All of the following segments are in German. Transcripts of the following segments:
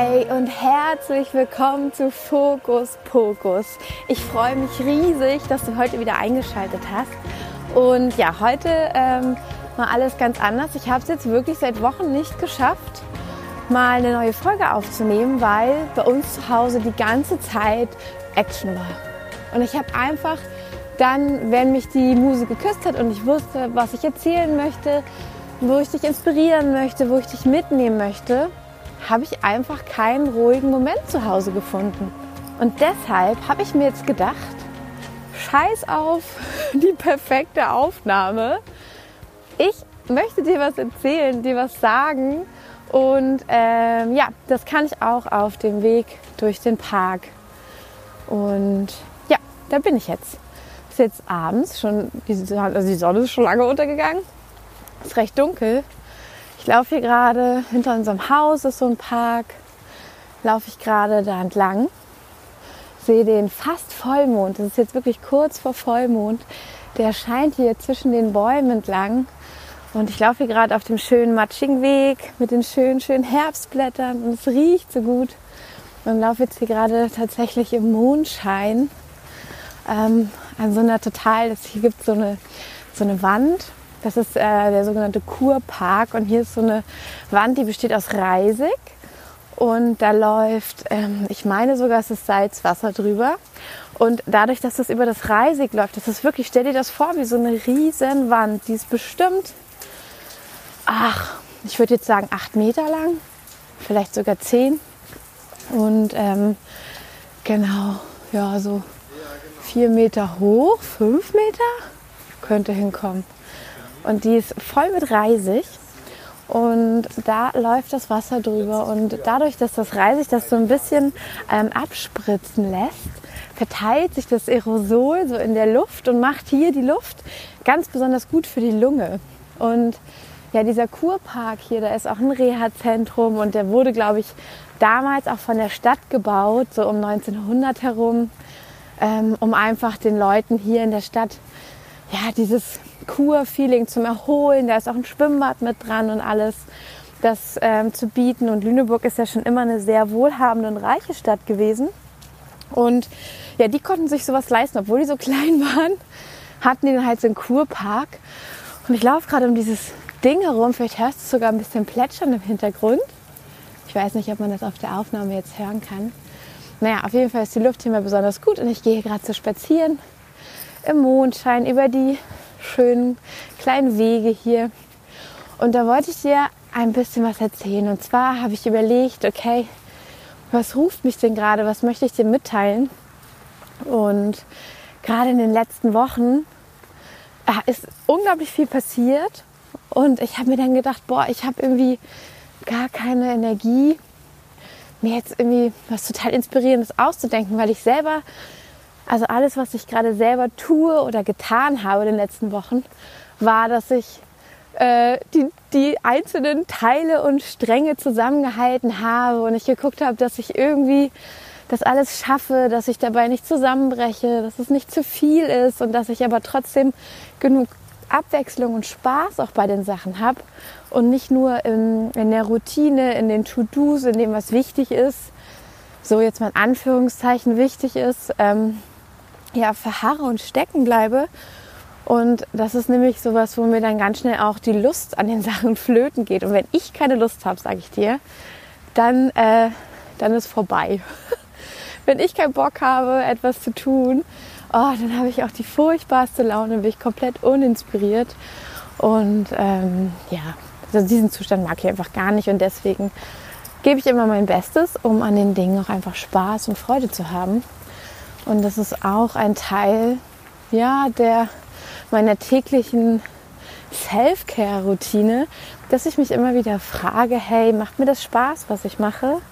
Hey und herzlich willkommen zu Fokus Pokus. Ich freue mich riesig, dass du heute wieder eingeschaltet hast. Und ja, heute ähm, mal alles ganz anders. Ich habe es jetzt wirklich seit Wochen nicht geschafft, mal eine neue Folge aufzunehmen, weil bei uns zu Hause die ganze Zeit Action war. Und ich habe einfach dann, wenn mich die Muse geküsst hat und ich wusste, was ich erzählen möchte, wo ich dich inspirieren möchte, wo ich dich mitnehmen möchte, habe ich einfach keinen ruhigen Moment zu Hause gefunden. Und deshalb habe ich mir jetzt gedacht, scheiß auf die perfekte Aufnahme. Ich möchte dir was erzählen, dir was sagen. Und ähm, ja, das kann ich auch auf dem Weg durch den Park. Und ja, da bin ich jetzt. Ist jetzt abends schon, also die Sonne ist schon lange untergegangen. Es ist recht dunkel. Ich laufe hier gerade hinter unserem Haus, ist so ein Park. Laufe ich gerade da entlang. Sehe den fast Vollmond. Das ist jetzt wirklich kurz vor Vollmond. Der scheint hier zwischen den Bäumen entlang. Und ich laufe hier gerade auf dem schönen matschigen Weg mit den schönen, schönen Herbstblättern und es riecht so gut. Und laufe jetzt hier gerade tatsächlich im Mondschein ähm, an so einer total, hier gibt so eine, so eine Wand das ist äh, der sogenannte Kurpark und hier ist so eine Wand, die besteht aus Reisig und da läuft, ähm, ich meine sogar, es ist Salzwasser drüber. Und dadurch, dass das über das Reisig läuft, das ist wirklich, stell dir das vor, wie so eine riesen Wand. Die ist bestimmt, ach, ich würde jetzt sagen acht Meter lang, vielleicht sogar zehn. Und ähm, genau, ja, so vier Meter hoch, fünf Meter könnte hinkommen und die ist voll mit Reisig. Und da läuft das Wasser drüber. Und dadurch, dass das Reisig das so ein bisschen ähm, abspritzen lässt, verteilt sich das Aerosol so in der Luft und macht hier die Luft ganz besonders gut für die Lunge. Und ja, dieser Kurpark hier, da ist auch ein Reha-Zentrum und der wurde, glaube ich, damals auch von der Stadt gebaut, so um 1900 herum, ähm, um einfach den Leuten hier in der Stadt ja, dieses Kur-Feeling zum Erholen. Da ist auch ein Schwimmbad mit dran und alles das ähm, zu bieten. Und Lüneburg ist ja schon immer eine sehr wohlhabende und reiche Stadt gewesen. Und ja, die konnten sich sowas leisten, obwohl die so klein waren, hatten die dann halt so einen Kurpark. Und ich laufe gerade um dieses Ding herum. Vielleicht hörst du sogar ein bisschen plätschern im Hintergrund. Ich weiß nicht, ob man das auf der Aufnahme jetzt hören kann. Naja, auf jeden Fall ist die Luft hier mal besonders gut und ich gehe gerade zu spazieren im Mondschein über die schönen kleinen Wege hier. Und da wollte ich dir ein bisschen was erzählen. Und zwar habe ich überlegt, okay, was ruft mich denn gerade? Was möchte ich dir mitteilen? Und gerade in den letzten Wochen äh, ist unglaublich viel passiert. Und ich habe mir dann gedacht, boah, ich habe irgendwie gar keine Energie, mir jetzt irgendwie was total Inspirierendes auszudenken, weil ich selber also alles, was ich gerade selber tue oder getan habe in den letzten Wochen, war, dass ich äh, die, die einzelnen Teile und Stränge zusammengehalten habe und ich geguckt habe, dass ich irgendwie das alles schaffe, dass ich dabei nicht zusammenbreche, dass es nicht zu viel ist und dass ich aber trotzdem genug Abwechslung und Spaß auch bei den Sachen habe und nicht nur in, in der Routine, in den To-Dos, in dem, was wichtig ist, so jetzt mal in Anführungszeichen wichtig ist, ähm, ja, verharre und stecken bleibe. Und das ist nämlich sowas, wo mir dann ganz schnell auch die Lust an den Sachen flöten geht. Und wenn ich keine Lust habe, sage ich dir, dann, äh, dann ist vorbei. wenn ich keinen Bock habe, etwas zu tun, oh, dann habe ich auch die furchtbarste Laune, bin ich komplett uninspiriert. Und ähm, ja, also diesen Zustand mag ich einfach gar nicht. Und deswegen gebe ich immer mein Bestes, um an den Dingen auch einfach Spaß und Freude zu haben. Und das ist auch ein Teil ja, der, meiner täglichen Self-Care-Routine, dass ich mich immer wieder frage, hey, macht mir das Spaß, was ich mache?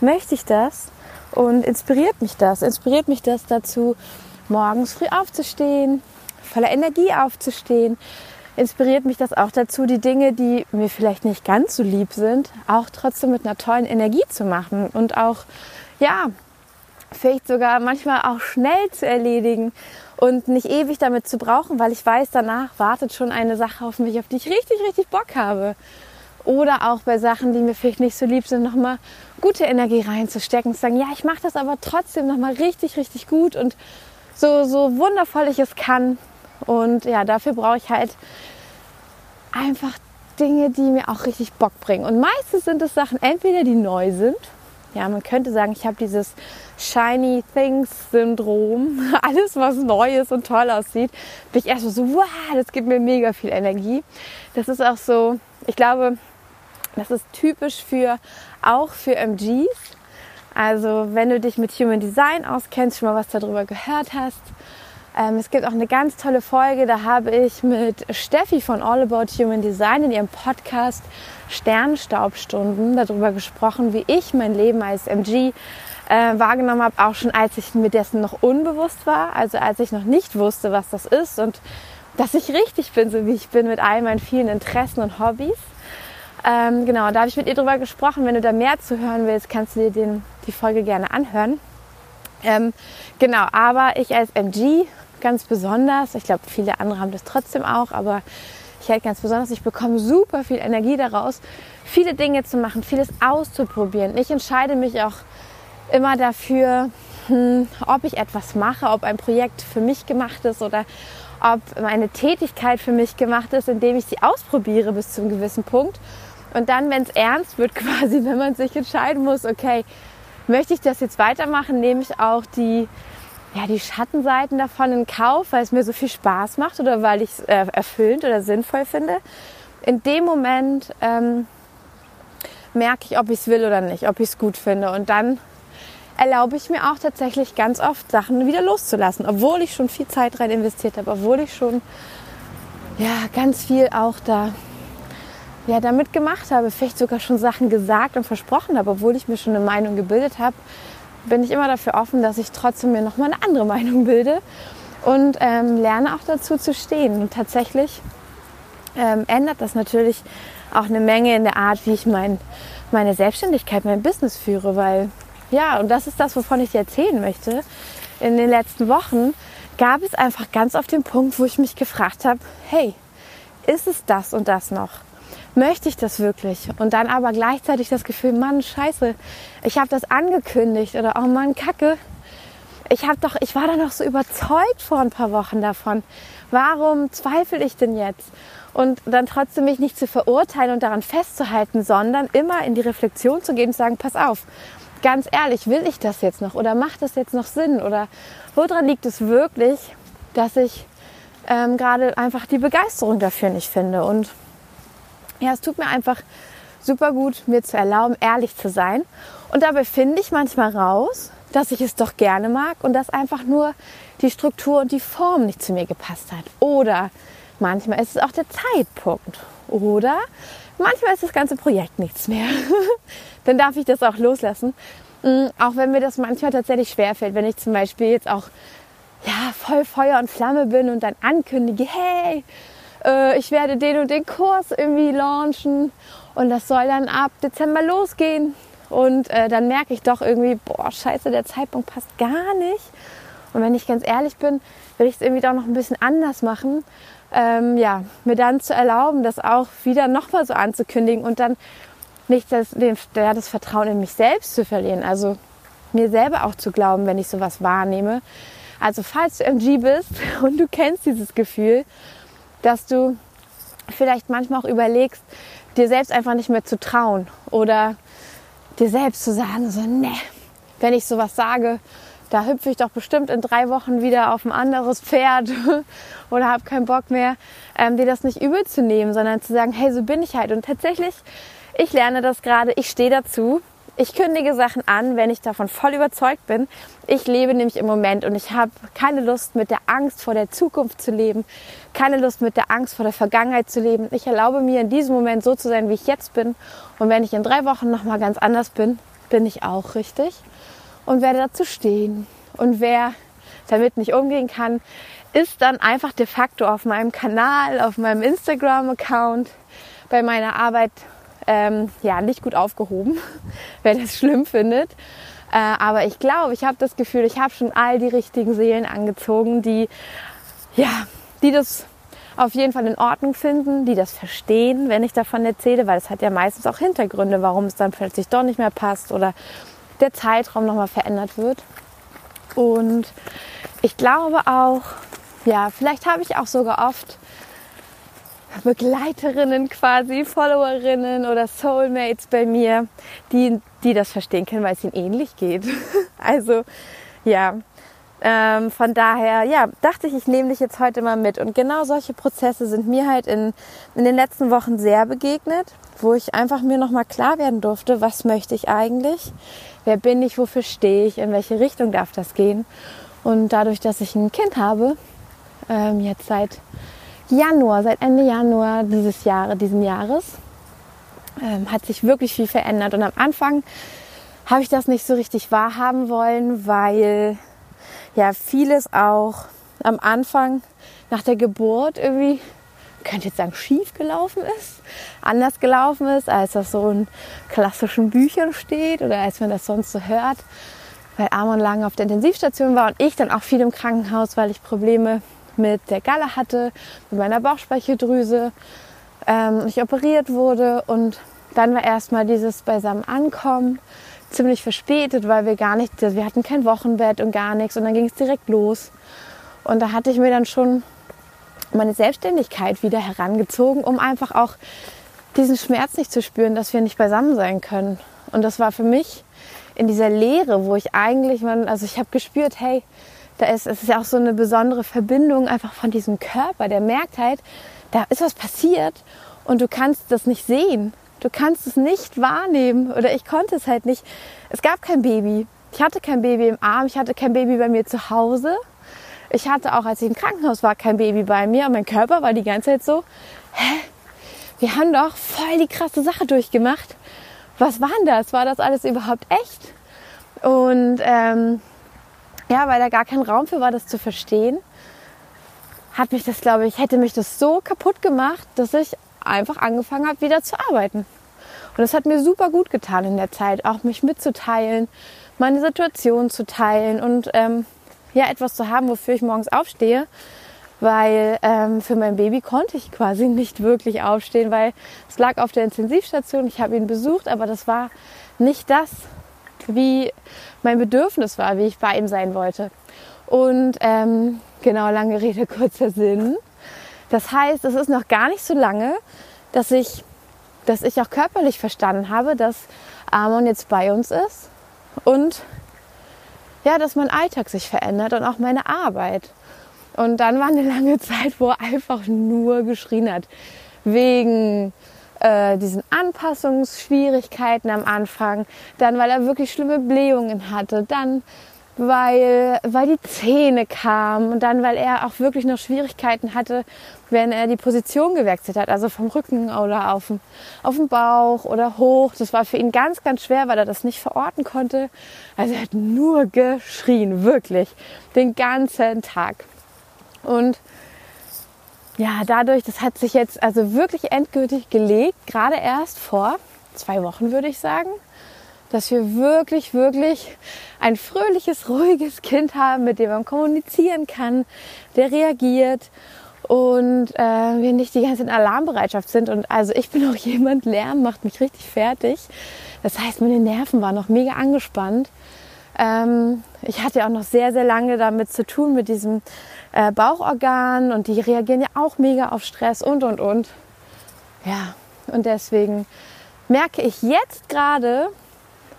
Möchte ich das? Und inspiriert mich das? Inspiriert mich das dazu, morgens früh aufzustehen, voller Energie aufzustehen? Inspiriert mich das auch dazu, die Dinge, die mir vielleicht nicht ganz so lieb sind, auch trotzdem mit einer tollen Energie zu machen und auch, ja, vielleicht sogar manchmal auch schnell zu erledigen und nicht ewig damit zu brauchen, weil ich weiß, danach wartet schon eine Sache auf mich, auf die ich richtig, richtig Bock habe. Oder auch bei Sachen, die mir vielleicht nicht so lieb sind, nochmal gute Energie reinzustecken. Zu sagen, ja, ich mache das aber trotzdem nochmal richtig, richtig gut und so, so wundervoll ich es kann. Und ja, dafür brauche ich halt einfach Dinge, die mir auch richtig Bock bringen. Und meistens sind es Sachen, entweder die neu sind. Ja, man könnte sagen, ich habe dieses Shiny Things Syndrom. Alles, was neu ist und toll aussieht, bin ich erstmal so, wow, das gibt mir mega viel Energie. Das ist auch so, ich glaube, das ist typisch für, auch für MGs. Also, wenn du dich mit Human Design auskennst, schon mal was darüber gehört hast, ähm, es gibt auch eine ganz tolle Folge, da habe ich mit Steffi von All About Human Design in ihrem Podcast Sternstaubstunden darüber gesprochen, wie ich mein Leben als MG äh, wahrgenommen habe, auch schon als ich mir dessen noch unbewusst war, also als ich noch nicht wusste, was das ist und dass ich richtig bin, so wie ich bin mit all meinen vielen Interessen und Hobbys. Ähm, genau, da habe ich mit ihr darüber gesprochen. Wenn du da mehr zu hören willst, kannst du dir den, die Folge gerne anhören. Ähm, genau, aber ich als MG ganz besonders. Ich glaube, viele andere haben das trotzdem auch, aber ich halt ganz besonders, ich bekomme super viel Energie daraus, viele Dinge zu machen, vieles auszuprobieren. Ich entscheide mich auch immer dafür, hm, ob ich etwas mache, ob ein Projekt für mich gemacht ist oder ob meine Tätigkeit für mich gemacht ist, indem ich sie ausprobiere bis zu einem gewissen Punkt. Und dann, wenn es ernst wird, quasi, wenn man sich entscheiden muss, okay, möchte ich das jetzt weitermachen, nehme ich auch die ja, die Schattenseiten davon in Kauf, weil es mir so viel Spaß macht oder weil ich es äh, erfüllend oder sinnvoll finde. In dem Moment ähm, merke ich, ob ich es will oder nicht, ob ich es gut finde. Und dann erlaube ich mir auch tatsächlich ganz oft Sachen wieder loszulassen, obwohl ich schon viel Zeit rein investiert habe, obwohl ich schon ja, ganz viel auch da ja, damit gemacht habe, vielleicht sogar schon Sachen gesagt und versprochen habe, obwohl ich mir schon eine Meinung gebildet habe, bin ich immer dafür offen, dass ich trotzdem mir noch mal eine andere Meinung bilde und ähm, lerne auch dazu zu stehen. Und tatsächlich ähm, ändert das natürlich auch eine Menge in der Art, wie ich mein, meine Selbstständigkeit, mein Business führe, weil ja, und das ist das, wovon ich dir erzählen möchte. In den letzten Wochen gab es einfach ganz auf den Punkt, wo ich mich gefragt habe, hey, ist es das und das noch? Möchte ich das wirklich? Und dann aber gleichzeitig das Gefühl, Mann, scheiße, ich habe das angekündigt oder oh Mann, Kacke. Ich habe doch, ich war da noch so überzeugt vor ein paar Wochen davon. Warum zweifle ich denn jetzt? Und dann trotzdem mich nicht zu verurteilen und daran festzuhalten, sondern immer in die Reflexion zu gehen und zu sagen, pass auf, ganz ehrlich, will ich das jetzt noch oder macht das jetzt noch Sinn? Oder woran liegt es wirklich, dass ich ähm, gerade einfach die Begeisterung dafür nicht finde? Und ja, es tut mir einfach super gut, mir zu erlauben, ehrlich zu sein. Und dabei finde ich manchmal raus, dass ich es doch gerne mag und dass einfach nur die Struktur und die Form nicht zu mir gepasst hat. Oder manchmal ist es auch der Zeitpunkt. Oder manchmal ist das ganze Projekt nichts mehr. Dann darf ich das auch loslassen. Mm, auch wenn mir das manchmal tatsächlich schwerfällt, wenn ich zum Beispiel jetzt auch ja, voll Feuer und Flamme bin und dann ankündige, hey, äh, ich werde den und den Kurs irgendwie launchen und das soll dann ab Dezember losgehen. Und äh, dann merke ich doch irgendwie, boah, scheiße, der Zeitpunkt passt gar nicht. Und wenn ich ganz ehrlich bin, will ich es irgendwie doch noch ein bisschen anders machen. Ähm, ja, mir dann zu erlauben, das auch wieder nochmal so anzukündigen und dann nicht das, den, das Vertrauen in mich selbst zu verlieren. Also mir selber auch zu glauben, wenn ich sowas wahrnehme. Also falls du MG bist und du kennst dieses Gefühl dass du vielleicht manchmal auch überlegst, dir selbst einfach nicht mehr zu trauen oder dir selbst zu sagen, so, ne, wenn ich sowas sage, da hüpfe ich doch bestimmt in drei Wochen wieder auf ein anderes Pferd oder habe keinen Bock mehr, ähm, dir das nicht übel zu nehmen, sondern zu sagen, hey, so bin ich halt. Und tatsächlich, ich lerne das gerade, ich stehe dazu ich kündige Sachen an, wenn ich davon voll überzeugt bin. Ich lebe nämlich im Moment und ich habe keine Lust mit der Angst vor der Zukunft zu leben, keine Lust mit der Angst vor der Vergangenheit zu leben. Ich erlaube mir in diesem Moment so zu sein, wie ich jetzt bin. Und wenn ich in drei Wochen nochmal ganz anders bin, bin ich auch richtig und werde dazu stehen. Und wer damit nicht umgehen kann, ist dann einfach de facto auf meinem Kanal, auf meinem Instagram-Account, bei meiner Arbeit ähm, ja, nicht gut aufgehoben, wer das schlimm findet. Äh, aber ich glaube, ich habe das Gefühl, ich habe schon all die richtigen Seelen angezogen, die, ja, die das auf jeden Fall in Ordnung finden, die das verstehen, wenn ich davon erzähle, weil es hat ja meistens auch Hintergründe, warum es dann plötzlich doch nicht mehr passt oder der Zeitraum nochmal verändert wird. Und ich glaube auch, ja, vielleicht habe ich auch sogar oft Begleiterinnen quasi, Followerinnen oder Soulmates bei mir, die, die das verstehen können, weil es ihnen ähnlich geht. also ja, ähm, von daher, ja, dachte ich, ich nehme dich jetzt heute mal mit. Und genau solche Prozesse sind mir halt in, in den letzten Wochen sehr begegnet, wo ich einfach mir nochmal klar werden durfte, was möchte ich eigentlich, wer bin ich, wofür stehe ich, in welche Richtung darf das gehen. Und dadurch, dass ich ein Kind habe, ähm, jetzt seit Januar, seit Ende Januar dieses Jahres, diesen Jahres, ähm, hat sich wirklich viel verändert. Und am Anfang habe ich das nicht so richtig wahrhaben wollen, weil ja vieles auch am Anfang nach der Geburt irgendwie, könnte jetzt sagen, schief gelaufen ist, anders gelaufen ist, als das so in klassischen Büchern steht oder als man das sonst so hört, weil Amon lange auf der Intensivstation war und ich dann auch viel im Krankenhaus, weil ich Probleme mit der Galle hatte, mit meiner Bauchspeicheldrüse, ähm, ich operiert wurde und dann war erstmal dieses beisammen Ankommen ziemlich verspätet, weil wir gar nicht, wir hatten kein Wochenbett und gar nichts und dann ging es direkt los. Und da hatte ich mir dann schon meine Selbstständigkeit wieder herangezogen, um einfach auch diesen Schmerz nicht zu spüren, dass wir nicht beisammen sein können. Und das war für mich in dieser Leere, wo ich eigentlich, also ich habe gespürt, hey, da ist es ist ja auch so eine besondere Verbindung einfach von diesem Körper, der merkt halt, da ist was passiert und du kannst das nicht sehen. Du kannst es nicht wahrnehmen oder ich konnte es halt nicht. Es gab kein Baby. Ich hatte kein Baby im Arm, ich hatte kein Baby bei mir zu Hause. Ich hatte auch, als ich im Krankenhaus war, kein Baby bei mir und mein Körper war die ganze Zeit so, hä? Wir haben doch voll die krasse Sache durchgemacht. Was war denn das? War das alles überhaupt echt? Und ähm, ja, weil da gar kein Raum für war, das zu verstehen, hat mich das, glaube ich, hätte mich das so kaputt gemacht, dass ich einfach angefangen habe, wieder zu arbeiten. Und das hat mir super gut getan in der Zeit, auch mich mitzuteilen, meine Situation zu teilen und ähm, ja, etwas zu haben, wofür ich morgens aufstehe. Weil ähm, für mein Baby konnte ich quasi nicht wirklich aufstehen, weil es lag auf der Intensivstation. Ich habe ihn besucht, aber das war nicht das, wie mein Bedürfnis war, wie ich bei ihm sein wollte. Und ähm, genau, lange Rede, kurzer Sinn. Das heißt, es ist noch gar nicht so lange, dass ich, dass ich auch körperlich verstanden habe, dass Amon jetzt bei uns ist und ja, dass mein Alltag sich verändert und auch meine Arbeit. Und dann war eine lange Zeit, wo er einfach nur geschrien hat. Wegen äh, diesen Anpassungsschwierigkeiten am Anfang, dann weil er wirklich schlimme Blähungen hatte, dann weil, weil die Zähne kamen und dann, weil er auch wirklich noch Schwierigkeiten hatte, wenn er die Position gewechselt hat, also vom Rücken oder auf dem, auf dem Bauch oder hoch. Das war für ihn ganz, ganz schwer, weil er das nicht verorten konnte. Also er hat nur geschrien, wirklich, den ganzen Tag. Und ja, dadurch, das hat sich jetzt also wirklich endgültig gelegt, gerade erst vor zwei Wochen, würde ich sagen dass wir wirklich, wirklich ein fröhliches, ruhiges Kind haben, mit dem man kommunizieren kann, der reagiert und äh, wir nicht die ganze in Alarmbereitschaft sind. Und also ich bin auch jemand, Lärm macht mich richtig fertig. Das heißt, meine Nerven waren noch mega angespannt. Ähm, ich hatte auch noch sehr, sehr lange damit zu tun, mit diesem äh, Bauchorgan und die reagieren ja auch mega auf Stress und, und, und. Ja, und deswegen merke ich jetzt gerade,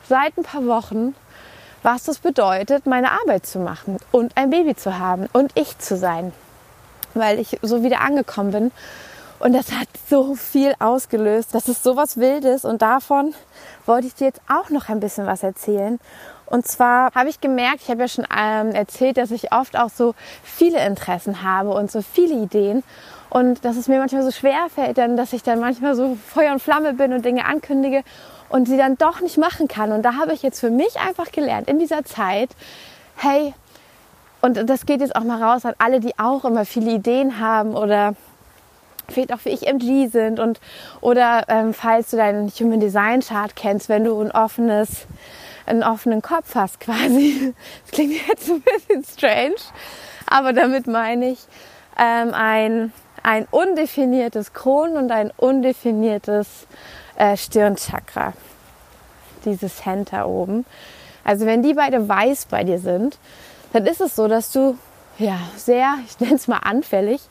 seit ein paar Wochen, was das bedeutet, meine Arbeit zu machen und ein Baby zu haben und ich zu sein, weil ich so wieder angekommen bin. Und das hat so viel ausgelöst. Das ist so was Wildes und davon wollte ich dir jetzt auch noch ein bisschen was erzählen. Und zwar habe ich gemerkt, ich habe ja schon ähm, erzählt, dass ich oft auch so viele Interessen habe und so viele Ideen. Und dass es mir manchmal so schwer fällt, dann, dass ich dann manchmal so Feuer und Flamme bin und Dinge ankündige und sie dann doch nicht machen kann. Und da habe ich jetzt für mich einfach gelernt in dieser Zeit, hey, und das geht jetzt auch mal raus an alle, die auch immer viele Ideen haben oder vielleicht auch ich MG sind und oder ähm, falls du deinen Human Design Chart kennst, wenn du ein offenes, einen offenen Kopf hast quasi. Das klingt jetzt ein bisschen strange, aber damit meine ich ähm, ein ein undefiniertes Kronen- und ein undefiniertes äh, Stirnchakra. Dieses Center oben. Also wenn die beide weiß bei dir sind, dann ist es so, dass du ja sehr, ich nenne es mal anfällig,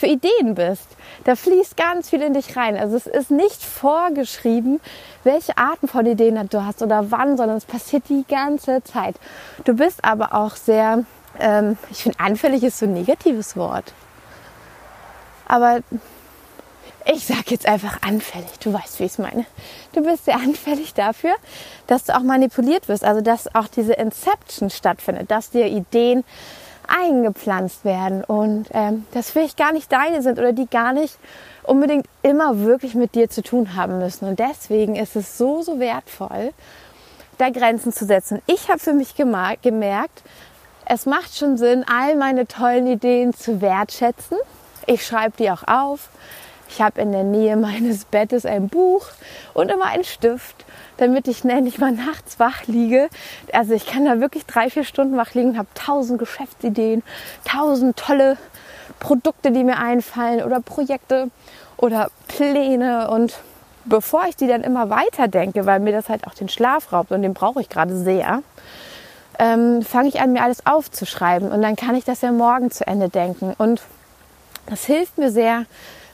für Ideen bist. Da fließt ganz viel in dich rein. Also es ist nicht vorgeschrieben, welche Arten von Ideen du hast oder wann, sondern es passiert die ganze Zeit. Du bist aber auch sehr, ähm, ich finde anfällig ist so ein negatives Wort. Aber ich sage jetzt einfach anfällig. Du weißt, wie ich es meine. Du bist sehr anfällig dafür, dass du auch manipuliert wirst. Also dass auch diese Inception stattfindet, dass dir Ideen eingepflanzt werden und ähm, das vielleicht gar nicht deine sind oder die gar nicht unbedingt immer wirklich mit dir zu tun haben müssen. Und deswegen ist es so, so wertvoll, da Grenzen zu setzen. Ich habe für mich gemerkt, es macht schon Sinn, all meine tollen Ideen zu wertschätzen. Ich schreibe die auch auf. Ich habe in der Nähe meines Bettes ein Buch und immer einen Stift damit ich nicht mal nachts wach liege. Also ich kann da wirklich drei, vier Stunden wach liegen, habe tausend Geschäftsideen, tausend tolle Produkte, die mir einfallen oder Projekte oder Pläne. Und bevor ich die dann immer weiter denke, weil mir das halt auch den Schlaf raubt und den brauche ich gerade sehr, ähm, fange ich an, mir alles aufzuschreiben. Und dann kann ich das ja morgen zu Ende denken. Und das hilft mir sehr,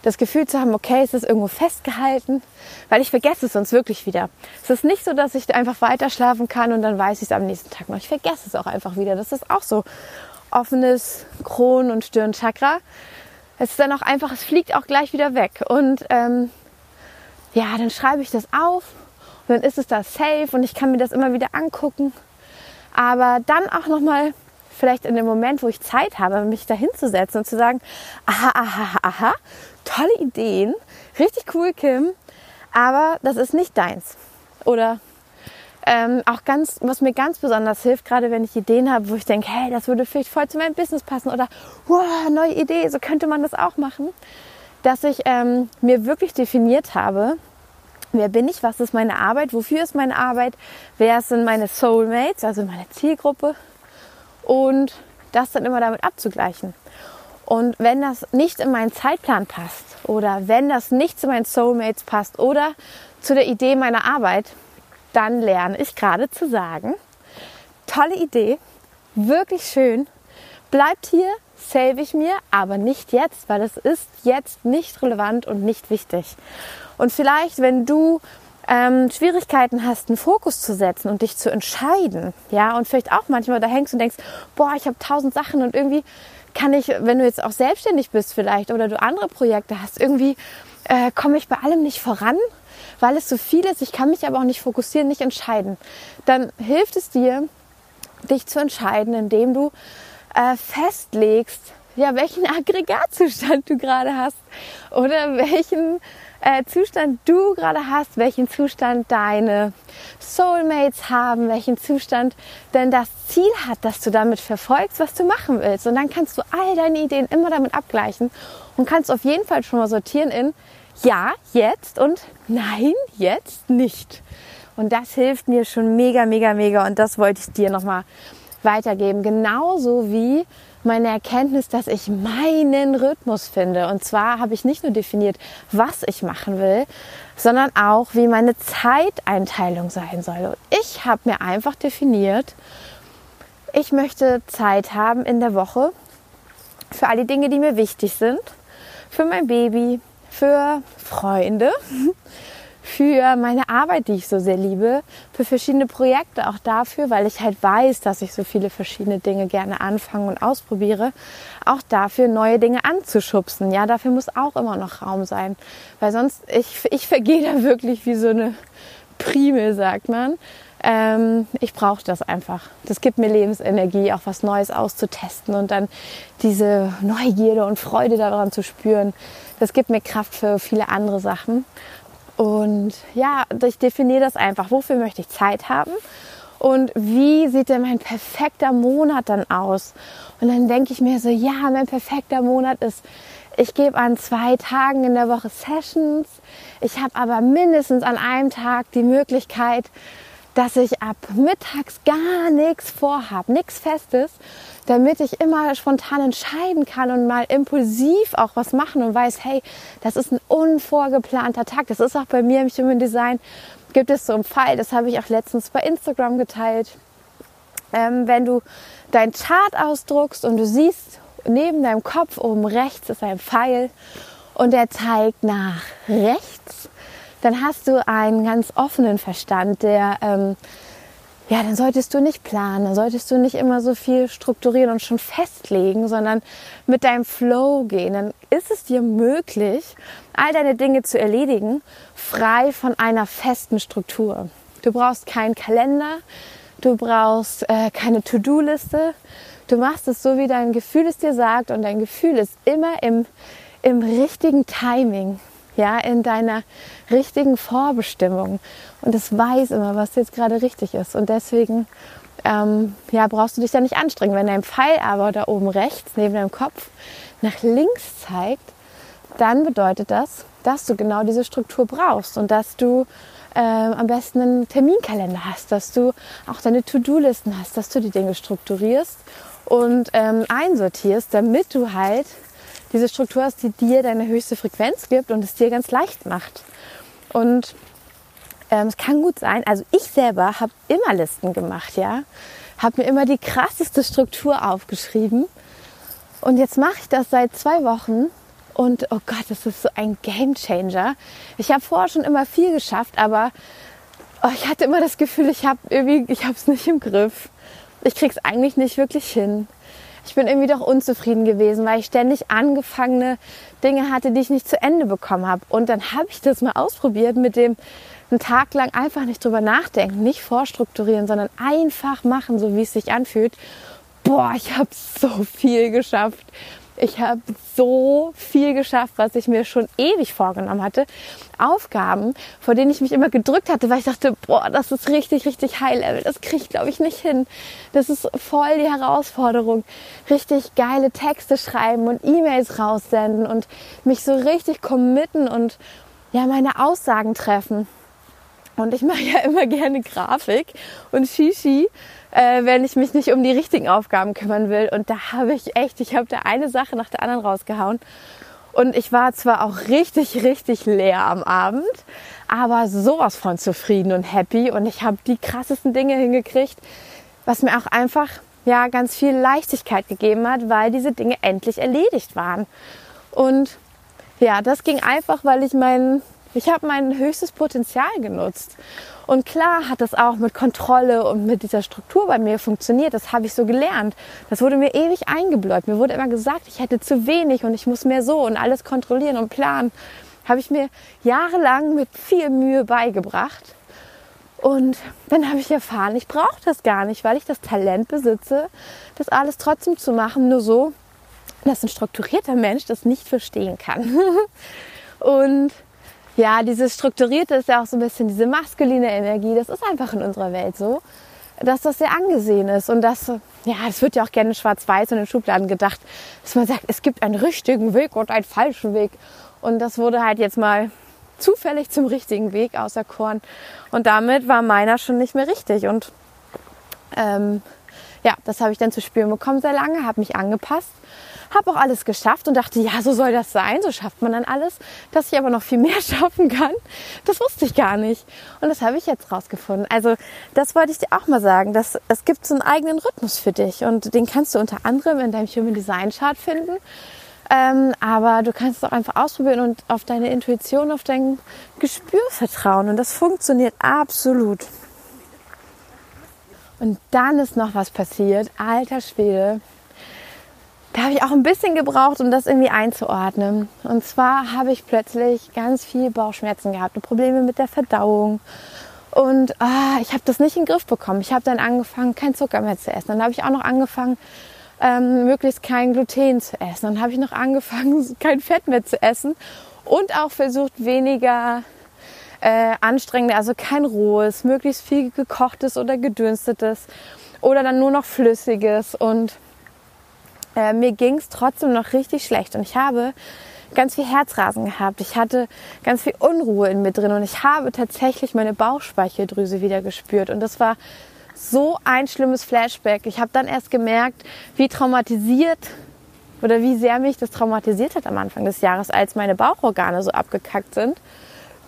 das Gefühl zu haben, okay, es ist irgendwo festgehalten, weil ich vergesse es sonst wirklich wieder. Es ist nicht so, dass ich einfach weiter schlafen kann und dann weiß ich es am nächsten Tag noch. Ich vergesse es auch einfach wieder. Das ist auch so offenes Kronen- und Stirnchakra. Es ist dann auch einfach, es fliegt auch gleich wieder weg. Und ähm, ja, dann schreibe ich das auf und dann ist es da safe und ich kann mir das immer wieder angucken. Aber dann auch nochmal vielleicht in dem Moment, wo ich Zeit habe, mich da hinzusetzen und zu sagen, aha, aha, aha, tolle Ideen, richtig cool, Kim, aber das ist nicht deins. Oder ähm, auch ganz, was mir ganz besonders hilft, gerade wenn ich Ideen habe, wo ich denke, hey, das würde vielleicht voll zu meinem Business passen oder wow, neue Idee, so könnte man das auch machen, dass ich ähm, mir wirklich definiert habe, wer bin ich, was ist meine Arbeit, wofür ist meine Arbeit, wer sind meine Soulmates, also meine Zielgruppe und das dann immer damit abzugleichen. Und wenn das nicht in meinen Zeitplan passt oder wenn das nicht zu meinen Soulmates passt oder zu der Idee meiner Arbeit, dann lerne ich gerade zu sagen, tolle Idee, wirklich schön, bleibt hier, save ich mir, aber nicht jetzt, weil es ist jetzt nicht relevant und nicht wichtig. Und vielleicht, wenn du ähm, Schwierigkeiten hast, einen Fokus zu setzen und dich zu entscheiden, ja, und vielleicht auch manchmal da hängst und denkst, boah, ich habe tausend Sachen und irgendwie kann ich, wenn du jetzt auch selbstständig bist vielleicht oder du andere Projekte hast, irgendwie äh, komme ich bei allem nicht voran, weil es so viel ist. Ich kann mich aber auch nicht fokussieren, nicht entscheiden. Dann hilft es dir, dich zu entscheiden, indem du äh, festlegst, ja, welchen Aggregatzustand du gerade hast oder welchen äh, Zustand du gerade hast, welchen Zustand deine Soulmates haben, welchen Zustand denn das Ziel hat, dass du damit verfolgst, was du machen willst. Und dann kannst du all deine Ideen immer damit abgleichen und kannst auf jeden Fall schon mal sortieren in ja, jetzt und nein, jetzt nicht. Und das hilft mir schon mega, mega, mega. Und das wollte ich dir nochmal weitergeben. Genauso wie meine Erkenntnis, dass ich meinen Rhythmus finde. Und zwar habe ich nicht nur definiert, was ich machen will, sondern auch, wie meine Zeiteinteilung sein soll. Und ich habe mir einfach definiert, ich möchte Zeit haben in der Woche für all die Dinge, die mir wichtig sind, für mein Baby, für Freunde, für meine Arbeit, die ich so sehr liebe, für verschiedene Projekte, auch dafür, weil ich halt weiß, dass ich so viele verschiedene Dinge gerne anfange und ausprobiere, auch dafür neue Dinge anzuschubsen. Ja, dafür muss auch immer noch Raum sein, weil sonst ich ich vergehe da wirklich wie so eine Primel, sagt man. Ähm, ich brauche das einfach. Das gibt mir Lebensenergie, auch was Neues auszutesten und dann diese Neugierde und Freude daran zu spüren. Das gibt mir Kraft für viele andere Sachen. Und ja, ich definiere das einfach. Wofür möchte ich Zeit haben? Und wie sieht denn mein perfekter Monat dann aus? Und dann denke ich mir so, ja, mein perfekter Monat ist, ich gebe an zwei Tagen in der Woche Sessions. Ich habe aber mindestens an einem Tag die Möglichkeit, dass ich ab mittags gar nichts vorhab, nichts Festes, damit ich immer spontan entscheiden kann und mal impulsiv auch was machen und weiß, hey, das ist ein unvorgeplanter Tag. Das ist auch bei mir im Human Design, gibt es so einen Fall, das habe ich auch letztens bei Instagram geteilt. Ähm, wenn du dein Chart ausdruckst und du siehst neben deinem Kopf oben rechts ist ein Pfeil und der zeigt nach rechts, dann hast du einen ganz offenen Verstand, der ähm, ja, dann solltest du nicht planen, dann solltest du nicht immer so viel strukturieren und schon festlegen, sondern mit deinem Flow gehen. Dann ist es dir möglich, all deine Dinge zu erledigen, frei von einer festen Struktur. Du brauchst keinen Kalender, du brauchst äh, keine To-Do-Liste. Du machst es so, wie dein Gefühl es dir sagt und dein Gefühl ist immer im, im richtigen Timing ja, in deiner richtigen Vorbestimmung. Und es weiß immer, was jetzt gerade richtig ist. Und deswegen ähm, ja, brauchst du dich da nicht anstrengen. Wenn dein Pfeil aber da oben rechts neben deinem Kopf nach links zeigt, dann bedeutet das, dass du genau diese Struktur brauchst und dass du ähm, am besten einen Terminkalender hast, dass du auch deine To-Do-Listen hast, dass du die Dinge strukturierst und ähm, einsortierst, damit du halt diese Struktur hast, die dir deine höchste Frequenz gibt und es dir ganz leicht macht. Und ähm, es kann gut sein, also ich selber habe immer Listen gemacht, ja, habe mir immer die krasseste Struktur aufgeschrieben und jetzt mache ich das seit zwei Wochen und oh Gott, das ist so ein Game Changer. Ich habe vorher schon immer viel geschafft, aber oh, ich hatte immer das Gefühl, ich habe es nicht im Griff. Ich krieg's eigentlich nicht wirklich hin ich bin irgendwie doch unzufrieden gewesen, weil ich ständig angefangene Dinge hatte, die ich nicht zu Ende bekommen habe. Und dann habe ich das mal ausprobiert mit dem einen Tag lang einfach nicht drüber nachdenken, nicht vorstrukturieren, sondern einfach machen, so wie es sich anfühlt. Boah, ich habe so viel geschafft. Ich habe so viel geschafft, was ich mir schon ewig vorgenommen hatte. Aufgaben, vor denen ich mich immer gedrückt hatte, weil ich dachte, boah, das ist richtig, richtig High Level. Das kriege ich, glaube ich, nicht hin. Das ist voll die Herausforderung. Richtig geile Texte schreiben und E-Mails raussenden und mich so richtig committen und ja, meine Aussagen treffen. Und ich mache ja immer gerne Grafik und Shishi äh, wenn ich mich nicht um die richtigen Aufgaben kümmern will. Und da habe ich echt, ich habe da eine Sache nach der anderen rausgehauen. Und ich war zwar auch richtig, richtig leer am Abend, aber sowas von zufrieden und happy. Und ich habe die krassesten Dinge hingekriegt, was mir auch einfach ja ganz viel Leichtigkeit gegeben hat, weil diese Dinge endlich erledigt waren. Und ja, das ging einfach, weil ich mein, ich habe mein höchstes Potenzial genutzt. Und klar hat das auch mit Kontrolle und mit dieser Struktur bei mir funktioniert. Das habe ich so gelernt. Das wurde mir ewig eingebläut. Mir wurde immer gesagt, ich hätte zu wenig und ich muss mehr so und alles kontrollieren und planen. Habe ich mir jahrelang mit viel Mühe beigebracht. Und dann habe ich erfahren, ich brauche das gar nicht, weil ich das Talent besitze, das alles trotzdem zu machen. Nur so, dass ein strukturierter Mensch das nicht verstehen kann. und ja, dieses Strukturierte ist ja auch so ein bisschen diese maskuline Energie. Das ist einfach in unserer Welt so, dass das sehr angesehen ist. Und das, ja, es wird ja auch gerne schwarz-weiß und in Schubladen gedacht, dass man sagt, es gibt einen richtigen Weg und einen falschen Weg. Und das wurde halt jetzt mal zufällig zum richtigen Weg auserkoren. Und damit war meiner schon nicht mehr richtig. Und ähm, ja, das habe ich dann zu spüren bekommen sehr lange, habe mich angepasst habe auch alles geschafft und dachte, ja, so soll das sein, so schafft man dann alles. Dass ich aber noch viel mehr schaffen kann, das wusste ich gar nicht. Und das habe ich jetzt rausgefunden. Also das wollte ich dir auch mal sagen, dass es gibt so einen eigenen Rhythmus für dich und den kannst du unter anderem in deinem Human Design Chart finden. Ähm, aber du kannst es auch einfach ausprobieren und auf deine Intuition, auf dein Gespür vertrauen. Und das funktioniert absolut. Und dann ist noch was passiert. Alter Schwede da habe ich auch ein bisschen gebraucht, um das irgendwie einzuordnen. Und zwar habe ich plötzlich ganz viel Bauchschmerzen gehabt und Probleme mit der Verdauung. Und ah, ich habe das nicht in den Griff bekommen. Ich habe dann angefangen, kein Zucker mehr zu essen. Dann habe ich auch noch angefangen, ähm, möglichst kein Gluten zu essen. Dann habe ich noch angefangen, kein Fett mehr zu essen und auch versucht, weniger äh, anstrengende, also kein rohes, möglichst viel gekochtes oder gedünstetes oder dann nur noch flüssiges und äh, mir ging es trotzdem noch richtig schlecht. Und ich habe ganz viel Herzrasen gehabt. Ich hatte ganz viel Unruhe in mir drin und ich habe tatsächlich meine Bauchspeicheldrüse wieder gespürt. Und das war so ein schlimmes Flashback. Ich habe dann erst gemerkt, wie traumatisiert oder wie sehr mich das traumatisiert hat am Anfang des Jahres, als meine Bauchorgane so abgekackt sind,